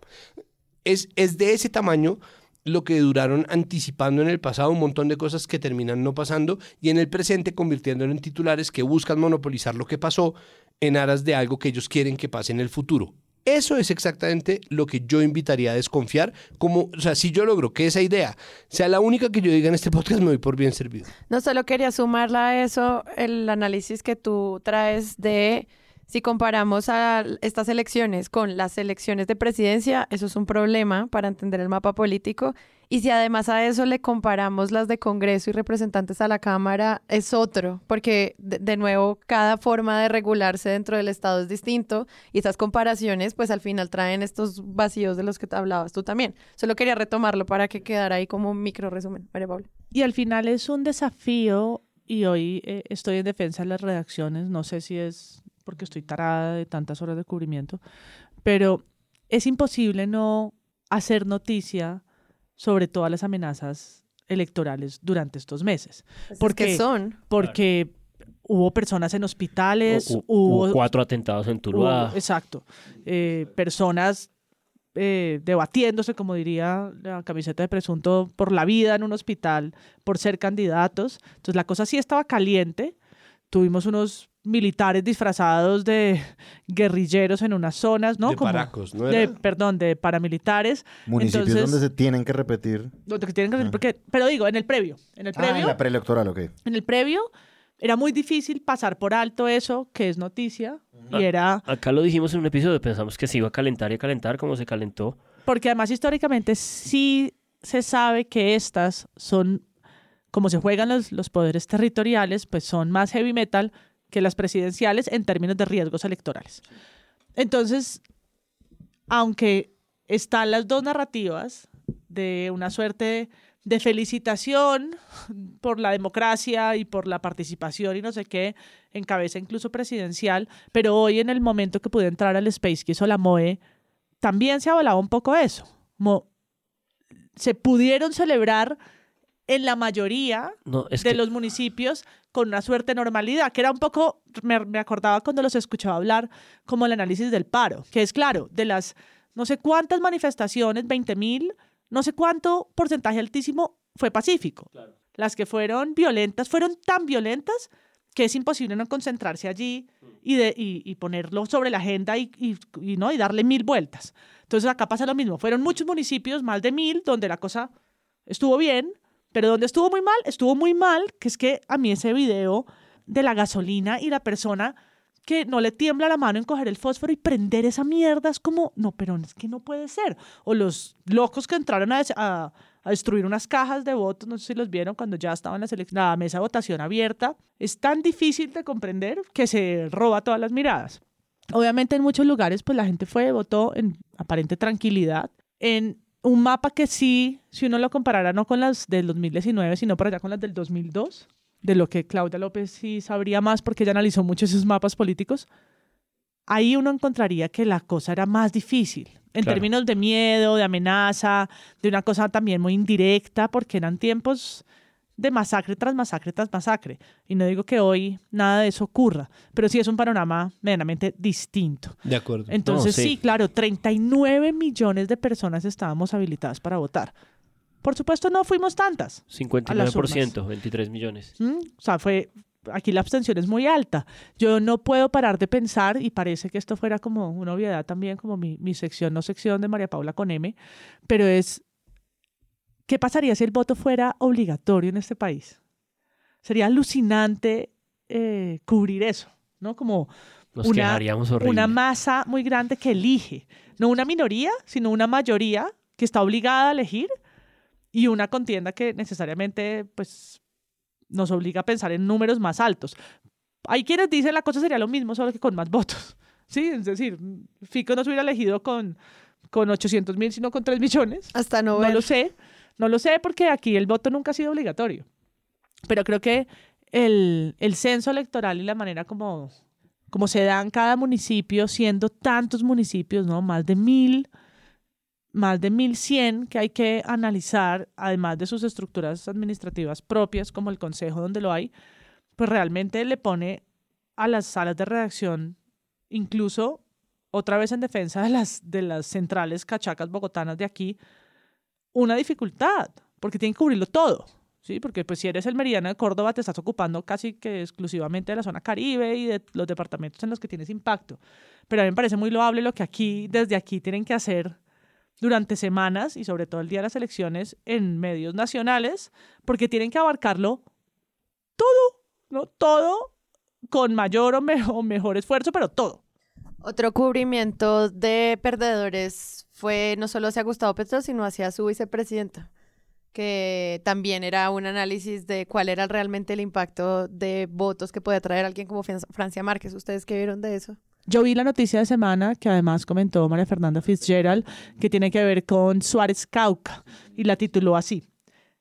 Es, es de ese tamaño lo que duraron anticipando en el pasado un montón de cosas que terminan no pasando y en el presente convirtiéndolo en titulares que buscan monopolizar lo que pasó en aras de algo que ellos quieren que pase en el futuro. Eso es exactamente lo que yo invitaría a desconfiar. Como, o sea, si yo logro que esa idea sea la única que yo diga en este podcast, me doy por bien servido. No solo quería sumarla a eso el análisis que tú traes de si comparamos a estas elecciones con las elecciones de presidencia, eso es un problema para entender el mapa político. Y si además a eso le comparamos las de Congreso y representantes a la Cámara, es otro, porque de, nuevo cada forma de regularse dentro del Estado es distinto y esas comparaciones pues al final traen estos vacíos de los que te hablabas tú también. Solo quería retomarlo para que quedara ahí como un micro resumen. María. Y al final es un desafío y hoy eh, estoy en defensa de las redacciones, no sé si es porque estoy tarada de tantas horas de cubrimiento, pero es imposible no hacer noticia sobre todas las amenazas electorales durante estos meses. Pues es porque que son. Porque hubo personas en hospitales, hu- hubo, hubo cuatro atentados en Tuluá. hubo- exacto, eh, personas eh, debatiéndose, como diría la camiseta de presunto, por la vida en un hospital, por ser candidatos. Entonces la cosa sí estaba caliente. Tuvimos unos militares disfrazados de guerrilleros en unas zonas, ¿no? De Como- paracos, ¿no de- perdón, de paramilitares. Municipios Entonces, donde se tienen que repetir. donde que tienen que hacer- porque- pero digo, en el previo, en el Ah, previo, en la preelectoral, ok. en el previo era muy difícil pasar por alto eso que es noticia Ah. y era Acá lo dijimos en un episodio, pensamos que se iba a calentar y a calentar como se calentó. porque además históricamente sí se sabe que estas son como se juegan los, los poderes territoriales, pues son más heavy metal que las presidenciales en términos de riesgos electorales. Entonces, aunque están las dos narrativas de una suerte de felicitación por la democracia y por la participación y no sé qué, en cabeza incluso presidencial, pero hoy en el momento que pude entrar al Space que hizo la MOE, también se avalaba un poco eso. Como se pudieron celebrar en la mayoría No, de que- los municipios con una suerte de normalidad, que era un poco, me, me acordaba cuando los escuchaba hablar como el análisis del paro, que es claro, de las no sé cuántas manifestaciones, 20 mil, no sé cuánto porcentaje altísimo fue pacífico. Las que fueron violentas fueron tan violentas que es imposible no concentrarse allí y, de, y, y ponerlo sobre la agenda y, y- y, ¿no? y darle mil vueltas. Entonces acá pasa lo mismo. Fueron muchos municipios, más de mil, donde la cosa estuvo bien, pero donde estuvo muy mal, estuvo muy mal, que es que a mí ese video de la gasolina y la persona que no le tiembla la mano en coger el fósforo y prender esa mierda es como, no, pero es que no puede ser. O los locos que entraron a, a- a destruir unas cajas de votos, no sé si los vieron cuando ya estaban las elec- la mesa de votación abierta, es tan difícil de comprender que se roba todas las miradas. Obviamente en muchos lugares pues la gente fue, votó en aparente tranquilidad, en un mapa que sí, si uno lo comparara no con las del 2019, sino por allá con las del 2002, de lo que Claudia López sí sabría más porque ella analizó mucho esos mapas políticos, ahí uno encontraría que la cosa era más difícil en Claro. términos de miedo, de amenaza, de una cosa también muy indirecta, porque eran tiempos de masacre tras masacre tras masacre. Y no digo que hoy nada de eso ocurra, pero sí es un panorama medianamente distinto. De acuerdo. Entonces, No, sí. sí. claro, 39 millones de personas estábamos habilitadas para votar. Por supuesto, no fuimos tantas. a las urnas. 59%, 23 millones. ¿Mm? O sea, fue. Aquí la abstención es muy alta. Yo no puedo parar de pensar, y parece que esto fuera como una obviedad también, como mi, mi sección, no sección de María Paula con M, pero es. ¿Qué pasaría si el voto fuera obligatorio en este país? Sería alucinante eh, cubrir eso, ¿no? Como Nos una, una masa muy grande que elige, no una minoría, sino una mayoría que está obligada a elegir y una contienda que necesariamente pues nos obliga a pensar en números más altos. Hay quienes dicen la cosa sería lo mismo, solo que con más votos. Sí, es decir, Fico no se hubiera elegido con, con 800 mil, sino con 3 millones. Hasta no No ver. lo sé, no lo sé porque aquí el voto nunca ha sido obligatorio. Pero creo que el, el censo electoral y la manera como como se da en cada municipio, siendo tantos municipios, ¿no? Más de mil, más de mil cien que hay que analizar, además de sus estructuras administrativas propias, como el consejo donde lo hay, pues realmente le pone a las salas de redacción, incluso otra vez en defensa de las, de las centrales cachacas bogotanas de aquí, una dificultad, porque tienen que cubrirlo todo. ¿sí? Porque pues si eres el meridiano de Córdoba te estás ocupando casi que exclusivamente de la zona caribe y de los departamentos en los que tienes impacto. Pero a mí me parece muy loable lo que aquí, desde aquí, tienen que hacer durante semanas y sobre todo el día de las elecciones en medios nacionales, porque tienen que abarcarlo todo, ¿no? Todo con mayor o, o mejor esfuerzo, pero todo. Otro cubrimiento de perdedores fue no solo hacia Gustavo Petro, sino hacia su vicepresidenta que también era un análisis de cuál era realmente el impacto de votos que puede traer alguien como Francia Márquez. ¿Ustedes qué vieron de eso? Yo vi la noticia de semana que además comentó María Fernanda Fitzgerald, que tiene que ver con Suárez Cauca, y la tituló así.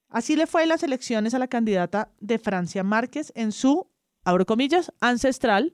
Así le fue las elecciones a la candidata de Francia Márquez en su, abro comillas, ancestral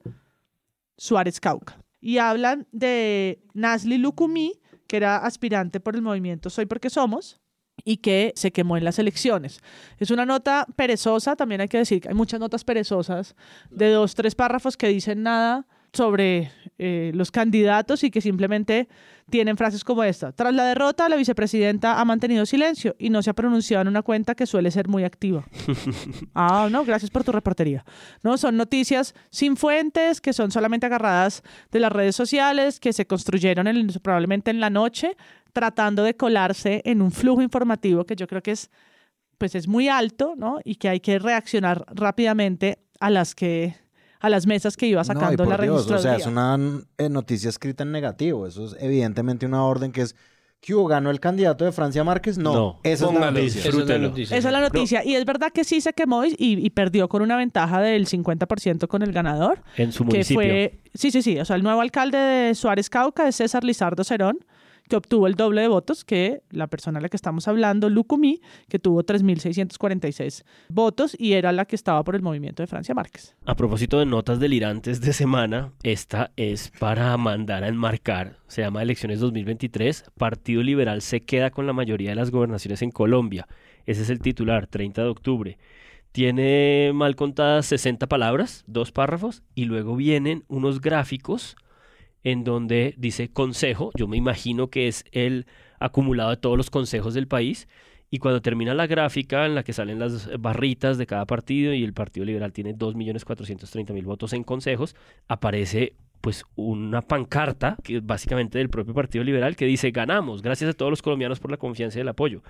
Suárez Cauca. Y hablan de Nasli Lukumi, que era aspirante por el movimiento Soy porque Somos, y que se quemó en las elecciones. Es una nota perezosa, también hay que decir que hay muchas notas perezosas de dos, tres párrafos que dicen nada sobre eh, los candidatos y que simplemente tienen frases como esta. Tras la derrota, la vicepresidenta ha mantenido silencio y no se ha pronunciado en una cuenta que suele ser muy activa. ah, no, gracias por tu reportería. No, son noticias sin fuentes, que son solamente agarradas de las redes sociales, que se construyeron probablemente en la noche, tratando de colarse en un flujo informativo que yo creo que es, pues es muy alto, ¿no? Y que hay que reaccionar rápidamente a las que a las mesas que iba sacando la registraduría. O sea, es una eh, noticia escrita en negativo. Eso es evidentemente una orden que es ¿Qué ganó el candidato de Francia Márquez? No, esa, es la noticia. esa es la noticia. Esa es la noticia. Y es verdad que sí se quemó y, perdió con una ventaja del 50% con el ganador. En su municipio. Que fue, sí, sí, sí. O sea, el nuevo alcalde de Suárez Cauca es César Lizardo Cerón que obtuvo el doble de votos que la persona a la que estamos hablando, Lucumí, que tuvo 3.646 votos y era la que estaba por el movimiento de Francia Márquez. A propósito de notas delirantes de semana, esta es para mandar a enmarcar, se llama Elecciones 2023, Partido Liberal se queda con la mayoría de las gobernaciones en Colombia. Ese es el titular, 30 de octubre. Tiene mal contadas 60 palabras, dos párrafos, y luego vienen unos gráficos en donde dice consejo, yo me imagino que es el acumulado de todos los consejos del país, y cuando termina la gráfica en la que salen las barritas de cada partido y el Partido Liberal tiene 2.430.000 votos en consejos, aparece pues una pancarta, que es básicamente del propio Partido Liberal, que dice ganamos, gracias a todos los colombianos por la confianza y el apoyo.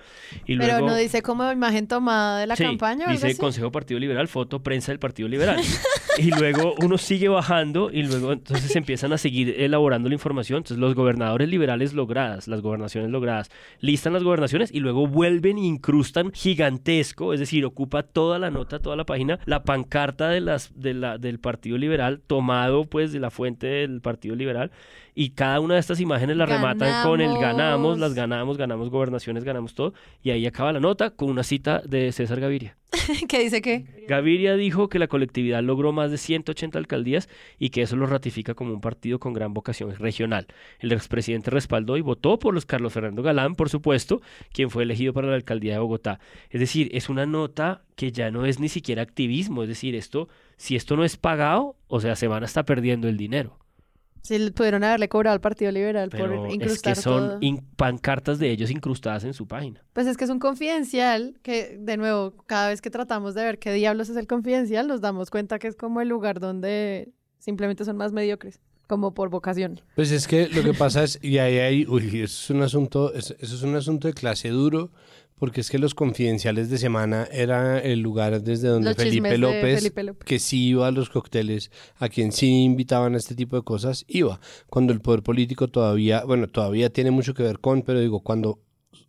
Y Pero no dice como imagen tomada de la campaña. Dice Consejo Partido Liberal, foto, prensa del Partido Liberal. y luego uno sigue bajando y luego entonces empiezan a seguir elaborando la información. Entonces los gobernadores liberales logradas, las gobernaciones logradas, listan las gobernaciones y luego vuelven e incrustan gigantesco, es decir, ocupa toda la nota, toda la página, la pancarta de las, de la, del Partido Liberal tomado pues de la fuente del Partido Liberal y cada una de estas imágenes la rematan con el ganamos, las ganamos, ganamos gobernaciones, ganamos todo y ahí acaba la nota con una cita de César Gaviria. ¿Qué dice qué? Gaviria dijo que la colectividad logró más de 180 alcaldías y que eso lo ratifica como un partido con gran vocación regional. El expresidente respaldó y votó por los Carlos Fernando Galán, por supuesto, quien fue elegido para la alcaldía de Bogotá. Es decir, es una nota que ya no es ni siquiera activismo, es decir, esto si esto no es pagado, o sea, se van a estar perdiendo el dinero. Sí, pudieron haberle cobrado al Partido Liberal por incrustar es que son pancartas de ellos incrustadas en su página. Pues es que es un confidencial que, de nuevo, cada vez que tratamos de ver qué diablos es el confidencial, nos damos cuenta que es como el lugar donde simplemente son más mediocres, como por vocación. Pues es que lo que pasa es, y ahí hay, uy, eso es un asunto, eso es un asunto de clase duro, porque es que los confidenciales de semana era el lugar desde donde Felipe López, que sí iba a los cócteles, a quien sí invitaban a este tipo de cosas, iba. Cuando el poder político todavía, bueno, todavía tiene mucho que ver con, pero digo, cuando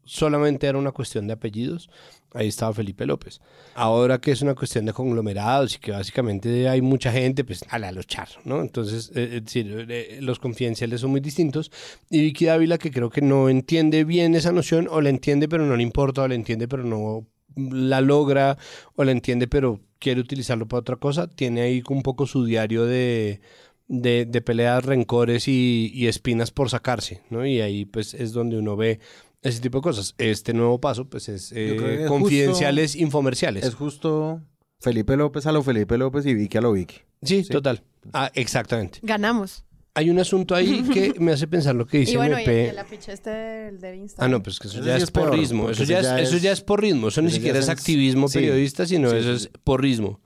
solamente era una cuestión de apellidos, ahí estaba Felipe López. Ahora que es una cuestión de conglomerados y que básicamente hay mucha gente, pues a la luchar, ¿no? Entonces, eh, es decir, eh, los confidenciales son muy distintos. Y Vicky Dávila, que creo que no entiende bien esa noción, o la entiende pero no le importa, o la entiende pero no la logra, o la entiende pero quiere utilizarlo para otra cosa, tiene ahí un poco su diario de de, de peleas, rencores y, y espinas por sacarse, ¿no? Y ahí pues es donde uno ve ese tipo de cosas. Este nuevo paso pues es, eh, es confidenciales, justo- infomerciales. Es justo Felipe López a lo Felipe López y Vicky a lo Vicky. Sí, total. Ah, exactamente. Ganamos. Hay un asunto ahí que me hace pensar lo que dice y bueno, y MP. el, el afiche este del, del Ah, Instagram. no, pues que eso ya sí es, porrismo. Eso ya, ya es, eso es- ya es porrismo. Eso ni siquiera es activismo sí. periodista, sino Sí, eso sí, es porrismo.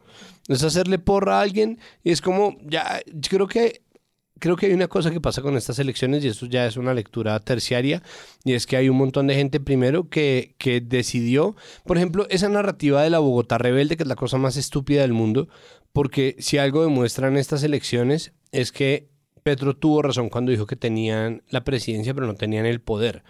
Es hacerle porra a alguien y es como, ya, yo creo que, creo que hay una cosa que pasa con estas elecciones y eso ya es una lectura terciaria y es que hay un montón de gente primero que, que decidió, por ejemplo, esa narrativa de la Bogotá rebelde, que es la cosa más estúpida del mundo, porque si algo demuestran estas elecciones es que Petro tuvo razón cuando dijo que tenían la presidencia pero no tenían el poder.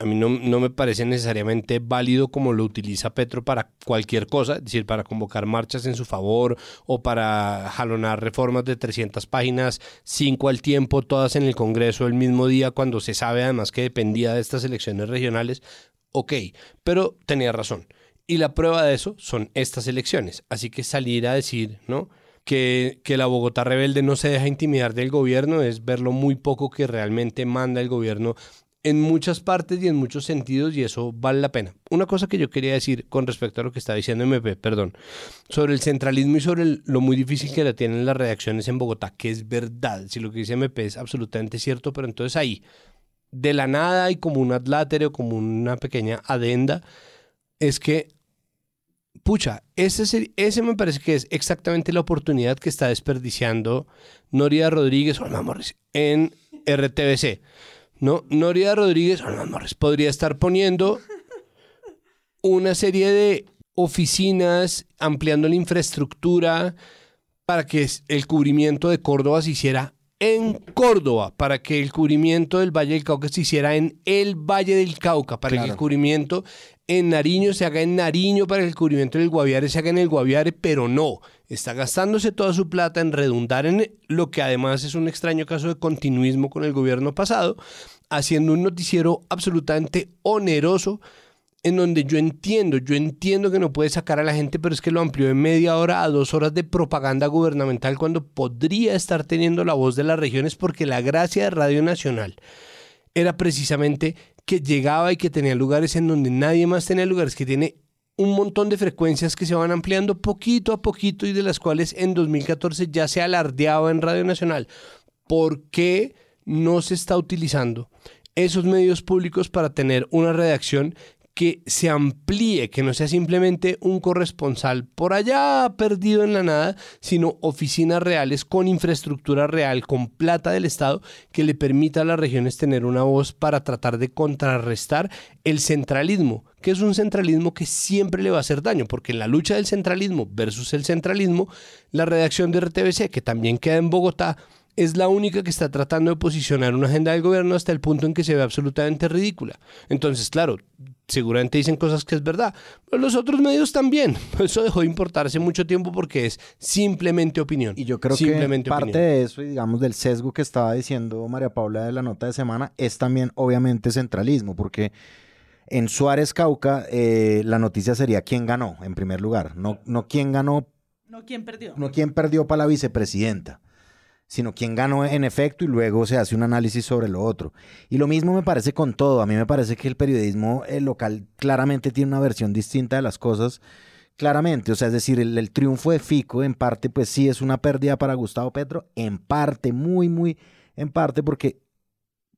A mí no, no me parece necesariamente válido como lo utiliza Petro para cualquier cosa, es decir, para convocar marchas en su favor o para jalonar reformas de 300 páginas, cinco al tiempo, todas en el Congreso el mismo día, cuando se sabe además que dependía de estas elecciones regionales. Ok, pero tenía razón. Y la prueba de eso son estas elecciones. Así que salir a decir, ¿no? Que, que la Bogotá rebelde no se deja intimidar del gobierno es ver lo muy poco que realmente manda el gobierno en muchas partes y en muchos sentidos y eso vale la pena. Una cosa que yo quería decir con respecto a lo que está diciendo MP, perdón, sobre el centralismo y sobre el- lo muy difícil que la tienen las reacciones en Bogotá, que es verdad, si lo que dice MP es absolutamente cierto, pero entonces ahí, de la nada y como un adlátere o como una pequeña adenda, es que pucha, ese, ese me parece que es exactamente la oportunidad que está desperdiciando Noria Rodríguez o Morris en RTBC. ¿No? Noria Rodríguez podría estar poniendo una serie de oficinas, ampliando la infraestructura para que el cubrimiento de Córdoba se hiciera en Córdoba, para que el cubrimiento del Valle del Cauca se hiciera en el Valle del Cauca, para que el cubrimiento en Nariño se haga en Nariño, para que el cubrimiento del Guaviare se haga en el Guaviare, pero no, está gastándose toda su plata en redundar en lo que además es un extraño caso de continuismo con el gobierno pasado, haciendo un noticiero absolutamente oneroso en donde yo entiendo, yo entiendo que no puede sacar a la gente, pero es que lo amplió en media hora a dos horas de propaganda gubernamental cuando podría estar teniendo la voz de las regiones porque la gracia de Radio Nacional era precisamente que llegaba y que tenía lugares en donde nadie más tenía lugares, que tiene un montón de frecuencias que se van ampliando poquito a poquito y de las cuales en 2014 ya se alardeaba en Radio Nacional. ¿Por qué no se está utilizando esos medios públicos para tener una redacción que se amplíe, que no sea simplemente un corresponsal por allá perdido en la nada, sino oficinas reales con infraestructura real, con plata del Estado, que le permita a las regiones tener una voz para tratar de contrarrestar el centralismo, que es un centralismo que siempre le va a hacer daño, porque en la lucha del centralismo versus el centralismo, la redacción de RTBC, que también queda en Bogotá, es la única que está tratando de posicionar una agenda del gobierno hasta el punto en que se ve absolutamente ridícula. Entonces, claro, seguramente dicen cosas que es verdad, pero los otros medios también. Eso dejó de importarse mucho tiempo porque es simplemente opinión. Y yo creo simplemente que parte opinión. de eso, y digamos, del sesgo que estaba diciendo María Paula de la nota de semana, es también obviamente centralismo, porque en Suárez Cauca eh, la noticia sería quién ganó, en primer lugar, no, no quién ganó, No, ¿quién perdió? no quién perdió para la vicepresidenta, sino quién ganó en efecto y luego se hace un análisis sobre lo otro. Y lo mismo me parece con todo, a mí me parece que el periodismo local claramente tiene una versión distinta de las cosas. Claramente, o sea, es decir, el, el triunfo de Fico en parte, pues sí es una pérdida para Gustavo Petro, en parte, muy, muy, en parte, porque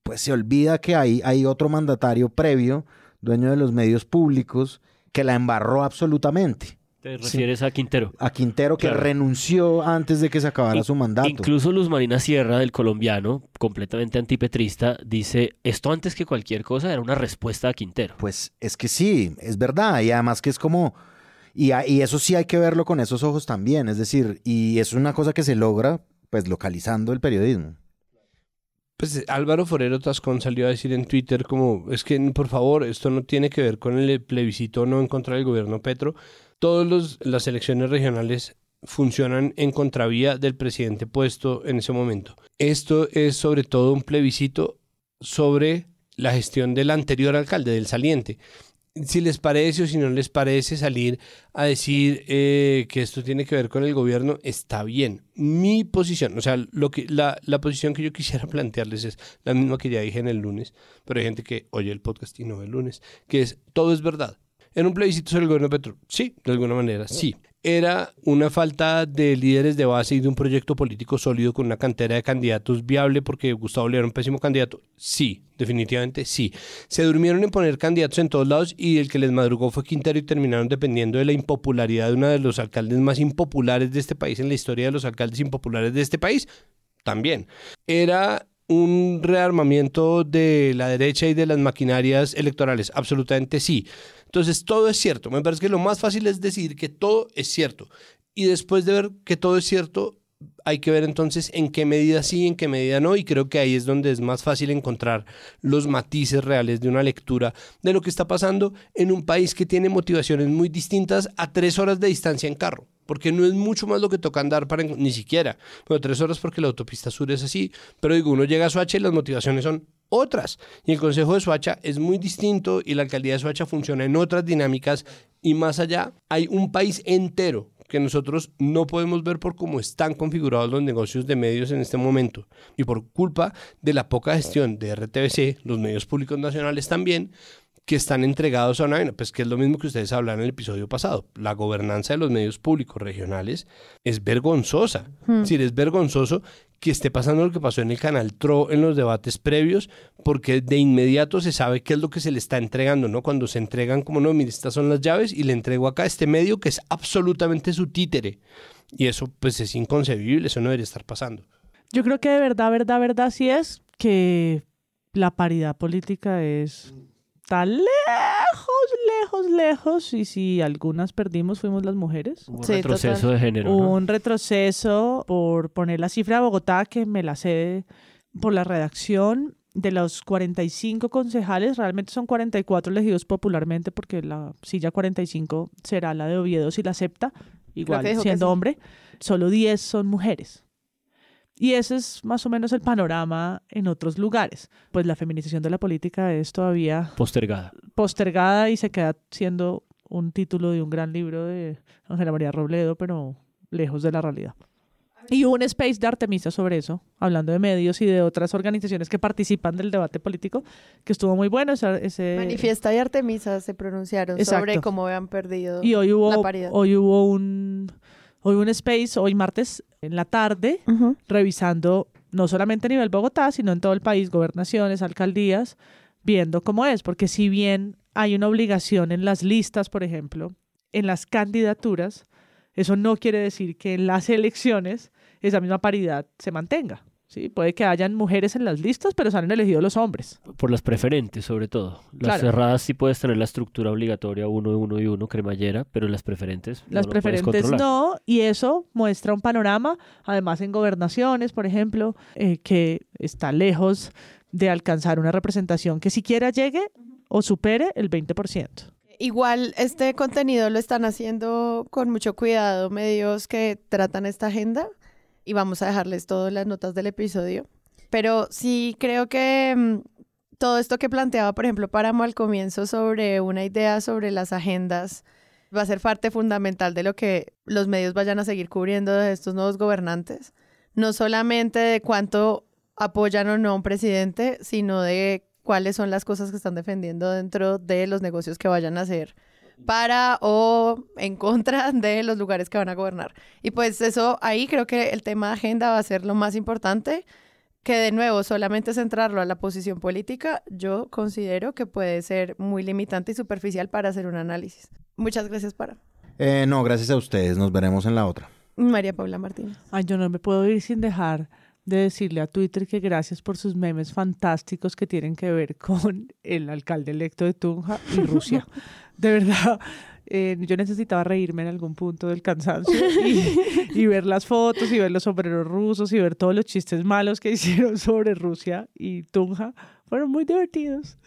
pues se olvida que hay, hay otro mandatario previo, dueño de los medios públicos, que la embarró absolutamente. Te refieres a Quintero. A Quintero, que Claro. renunció antes de que se acabara In- su mandato. Incluso Luz Marina Sierra, del colombiano, completamente antipetrista, dice, esto antes que cualquier cosa era una respuesta a Quintero. Pues es que sí, es verdad. Y además que es como... Y, a- y eso sí hay que verlo con esos ojos también. Es decir, y es una cosa que se logra pues localizando el periodismo. Pues Álvaro Forero Tascón salió a decir en Twitter como, es que por favor, esto no tiene que ver con el plebiscito o no en contra del gobierno Petro. Todas las elecciones regionales funcionan en contravía del presidente puesto en ese momento. Esto es sobre todo un plebiscito sobre la gestión del anterior alcalde, del saliente. si les parece o si no les parece salir a decir eh, que esto tiene que ver con el gobierno, está bien. Mi posición, o sea, lo que, la, la posición que yo quisiera plantearles es la misma que ya dije en el lunes, pero hay gente que oye el podcast y no ve el lunes, que es todo es verdad. ¿En un plebiscito sobre el gobierno de Petro? Sí, de alguna manera, sí. ¿Era una falta de líderes de base y de un proyecto político sólido con una cantera de candidatos viable porque Gustavo León era un pésimo candidato? Sí, definitivamente sí. Se durmieron en poner candidatos en todos lados y el que les madrugó fue Quintero y terminaron dependiendo de la impopularidad de uno de los alcaldes más impopulares de este país en la historia de los alcaldes impopulares de este país. También. Era un rearmamiento de la derecha y de las maquinarias electorales. Absolutamente sí. Entonces, todo es cierto. Me parece que lo más fácil es decir que todo es cierto. Y después de ver que todo es cierto, hay que ver entonces en qué medida sí, en qué medida no, y creo que ahí es donde es más fácil encontrar los matices reales de una lectura de lo que está pasando en un país que tiene motivaciones muy distintas a tres horas de distancia en carro. Porque no es mucho más lo que toca andar para ni siquiera. Bueno, tres horas porque la autopista sur es así. Pero digo, uno llega a Soacha y las motivaciones son otras. Y el Consejo de Soacha es muy distinto y la alcaldía de Soacha funciona en otras dinámicas. Y más allá, hay un país entero que nosotros no podemos ver por cómo están configurados los negocios de medios en este momento. Y por culpa de la poca gestión de RTBC, los medios públicos nacionales también, que están entregados a una vaina, pues que es lo mismo que ustedes hablaron en el episodio pasado. La gobernanza de los medios públicos regionales es vergonzosa. Hmm. Es decir, es vergonzoso que esté pasando lo que pasó en el canal TRO en los debates previos, porque de inmediato se sabe qué es lo que se le está entregando, ¿no? Cuando se entregan como, no, mire, estas son las llaves y le entrego acá este medio que es absolutamente su títere. Y eso pues es inconcebible, eso no debería estar pasando. Yo creo que de verdad, verdad, verdad sí es que la paridad política es está lejos, lejos, lejos. Y si algunas perdimos, fuimos las mujeres. Un retroceso de género. ¿no? Un retroceso por poner la cifra de Bogotá, que me la sé por la redacción. De los 45 concejales, realmente son 44 elegidos popularmente, porque la silla 45 será la de Oviedo si la acepta, igual siendo sí. hombre. Solo 10 son mujeres. Y ese es más o menos el panorama en otros lugares. Pues la feminización de la política es todavía Postergada. postergada y se queda siendo un título de un gran libro de Ángela María Robledo, pero lejos de la realidad. Y hubo un space de Artemisa sobre eso, hablando de medios y de otras organizaciones que participan del debate político, que estuvo muy bueno. ese- ese- Manifiesta y Artemisa se pronunciaron Exacto. sobre cómo habían perdido y hoy la paridad. hoy hubo un hoy un space, hoy martes en la tarde, revisando no solamente a nivel Bogotá, sino en todo el país, gobernaciones, alcaldías, viendo cómo es, porque si bien hay una obligación en las listas, por ejemplo, en las candidaturas, eso no quiere decir que en las elecciones esa misma paridad se mantenga. ¿Sí? Puede que hayan mujeres en las listas, pero salen elegidos los hombres. Por las preferentes, sobre todo. Las Claro. cerradas sí puedes tener la estructura obligatoria uno, uno y uno, cremallera, pero las preferentes no Las preferentes controlar. no, y eso muestra un panorama, además en gobernaciones, por ejemplo, eh, que está lejos de alcanzar una representación que siquiera llegue o supere el 20%. Igual este contenido lo están haciendo con mucho cuidado medios que tratan esta agenda y vamos a dejarles todas las notas del episodio. Pero sí creo que mm, todo esto que planteaba, por ejemplo, Páramo al comienzo sobre una idea sobre las agendas va a ser parte fundamental de lo que los medios vayan a seguir cubriendo de estos nuevos gobernantes. No solamente de cuánto apoyan o no a un presidente, sino de cuáles son las cosas que están defendiendo dentro de los negocios que vayan a hacer para o en contra de los lugares que van a gobernar. Y pues eso ahí creo que el tema de agenda va a ser lo más importante, que de nuevo solamente centrarlo a la posición política, yo considero que puede ser muy limitante y superficial para hacer un análisis. Muchas gracias para Eh, no, gracias a ustedes. Nos veremos en la otra. María Paula Martínez. Ay, yo no me puedo ir sin dejar de decirle a Twitter que gracias por sus memes fantásticos que tienen que ver con el alcalde electo de Tunja y Rusia. De verdad, eh, yo necesitaba reírme en algún punto del cansancio y, y ver las fotos y ver los sombreros rusos y ver todos los chistes malos que hicieron sobre Rusia y Tunja. Fueron muy divertidos.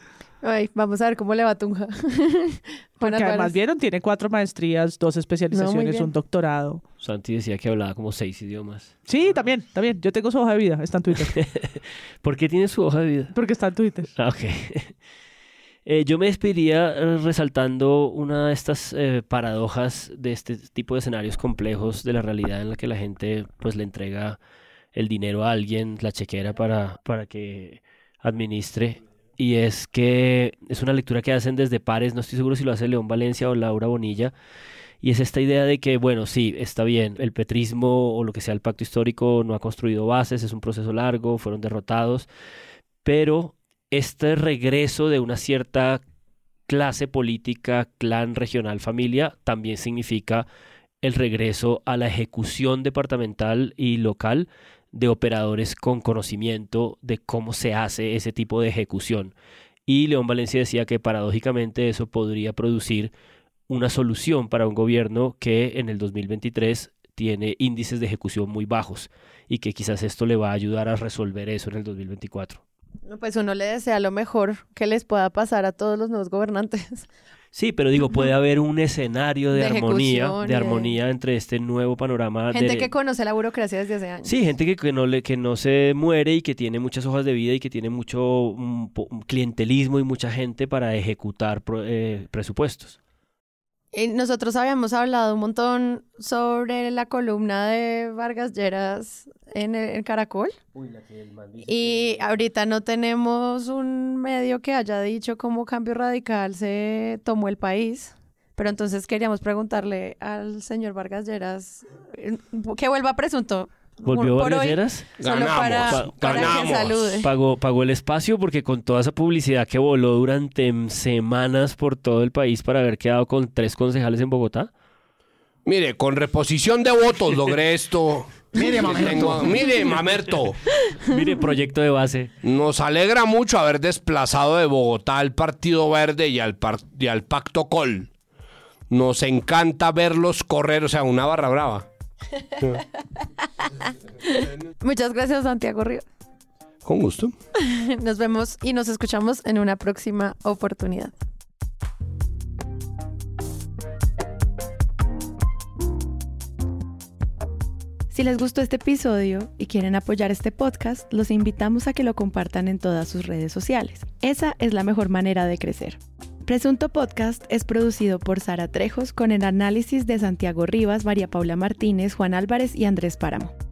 Ay, vamos a ver cómo le va a Tunja. Porque además vieron, tiene cuatro maestrías, dos especializaciones, un doctorado. Santi decía que hablaba como seis idiomas. Sí, también, también. Yo tengo su hoja de vida, está en Twitter. ¿Por qué tiene su hoja de vida? Porque está en Twitter. Ah, ok. Eh, yo me despediría eh, resaltando una de estas eh, paradojas de este tipo de escenarios complejos de la realidad en la que la gente pues le entrega el dinero a alguien, la chequera para, para que administre. Y es que es una lectura que hacen desde pares, no estoy seguro si lo hace León Valencia o Laura Bonilla, y es esta idea de que, bueno, sí, está bien, el petrismo o lo que sea el pacto histórico no ha construido bases, es un proceso largo, fueron derrotados, pero este regreso de una cierta clase política, clan, regional, familia, también significa el regreso a la ejecución departamental y local de operadores con conocimiento de cómo se hace ese tipo de ejecución. Y León Valencia decía que paradójicamente eso podría producir una solución para un gobierno que en el 2023 tiene índices de ejecución muy bajos y que quizás esto le va a ayudar a resolver eso en el 2024. Pues uno le desea lo mejor que les pueda pasar a todos los nuevos gobernantes. Sí, pero digo, puede haber un escenario de, armonía, de armonía entre este nuevo panorama. Gente que conoce la burocracia desde hace años. Sí, gente que, que, no le, que no se muere y que tiene muchas hojas de vida y que tiene mucho um, clientelismo y mucha gente para ejecutar eh, presupuestos nosotros habíamos hablado un montón sobre la columna de Vargas Lleras en, Caracol. y ahorita no tenemos un medio que haya dicho cómo Cambio Radical se tomó el país. Pero entonces queríamos preguntarle al señor Vargas Lleras eh, que vuelva presunto. ¿Volvió Vargas Solo para, que salude. Pagó, pagó el espacio porque con toda esa publicidad que voló durante semanas por todo el país para haber quedado con tres concejales en Bogotá. Mire, con reposición de votos logré esto. Mire, Mamerto. mire, Mamerto. mire, proyecto de base. Nos alegra mucho haber desplazado de Bogotá al Partido Verde y al, y al Pacto Col. Nos encanta verlos correr, o sea, una barra brava. Muchas gracias, Santiago Río. Con gusto. Nos vemos y nos escuchamos en una próxima oportunidad. Si les gustó este episodio y quieren apoyar este podcast, los invitamos a que lo compartan en todas sus redes sociales. Esa es la mejor manera de crecer. Presunto Podcast es producido por Sara Trejos con el análisis de Santiago Rivas, María Paula Martínez, Juan Álvarez y Andrés Páramo.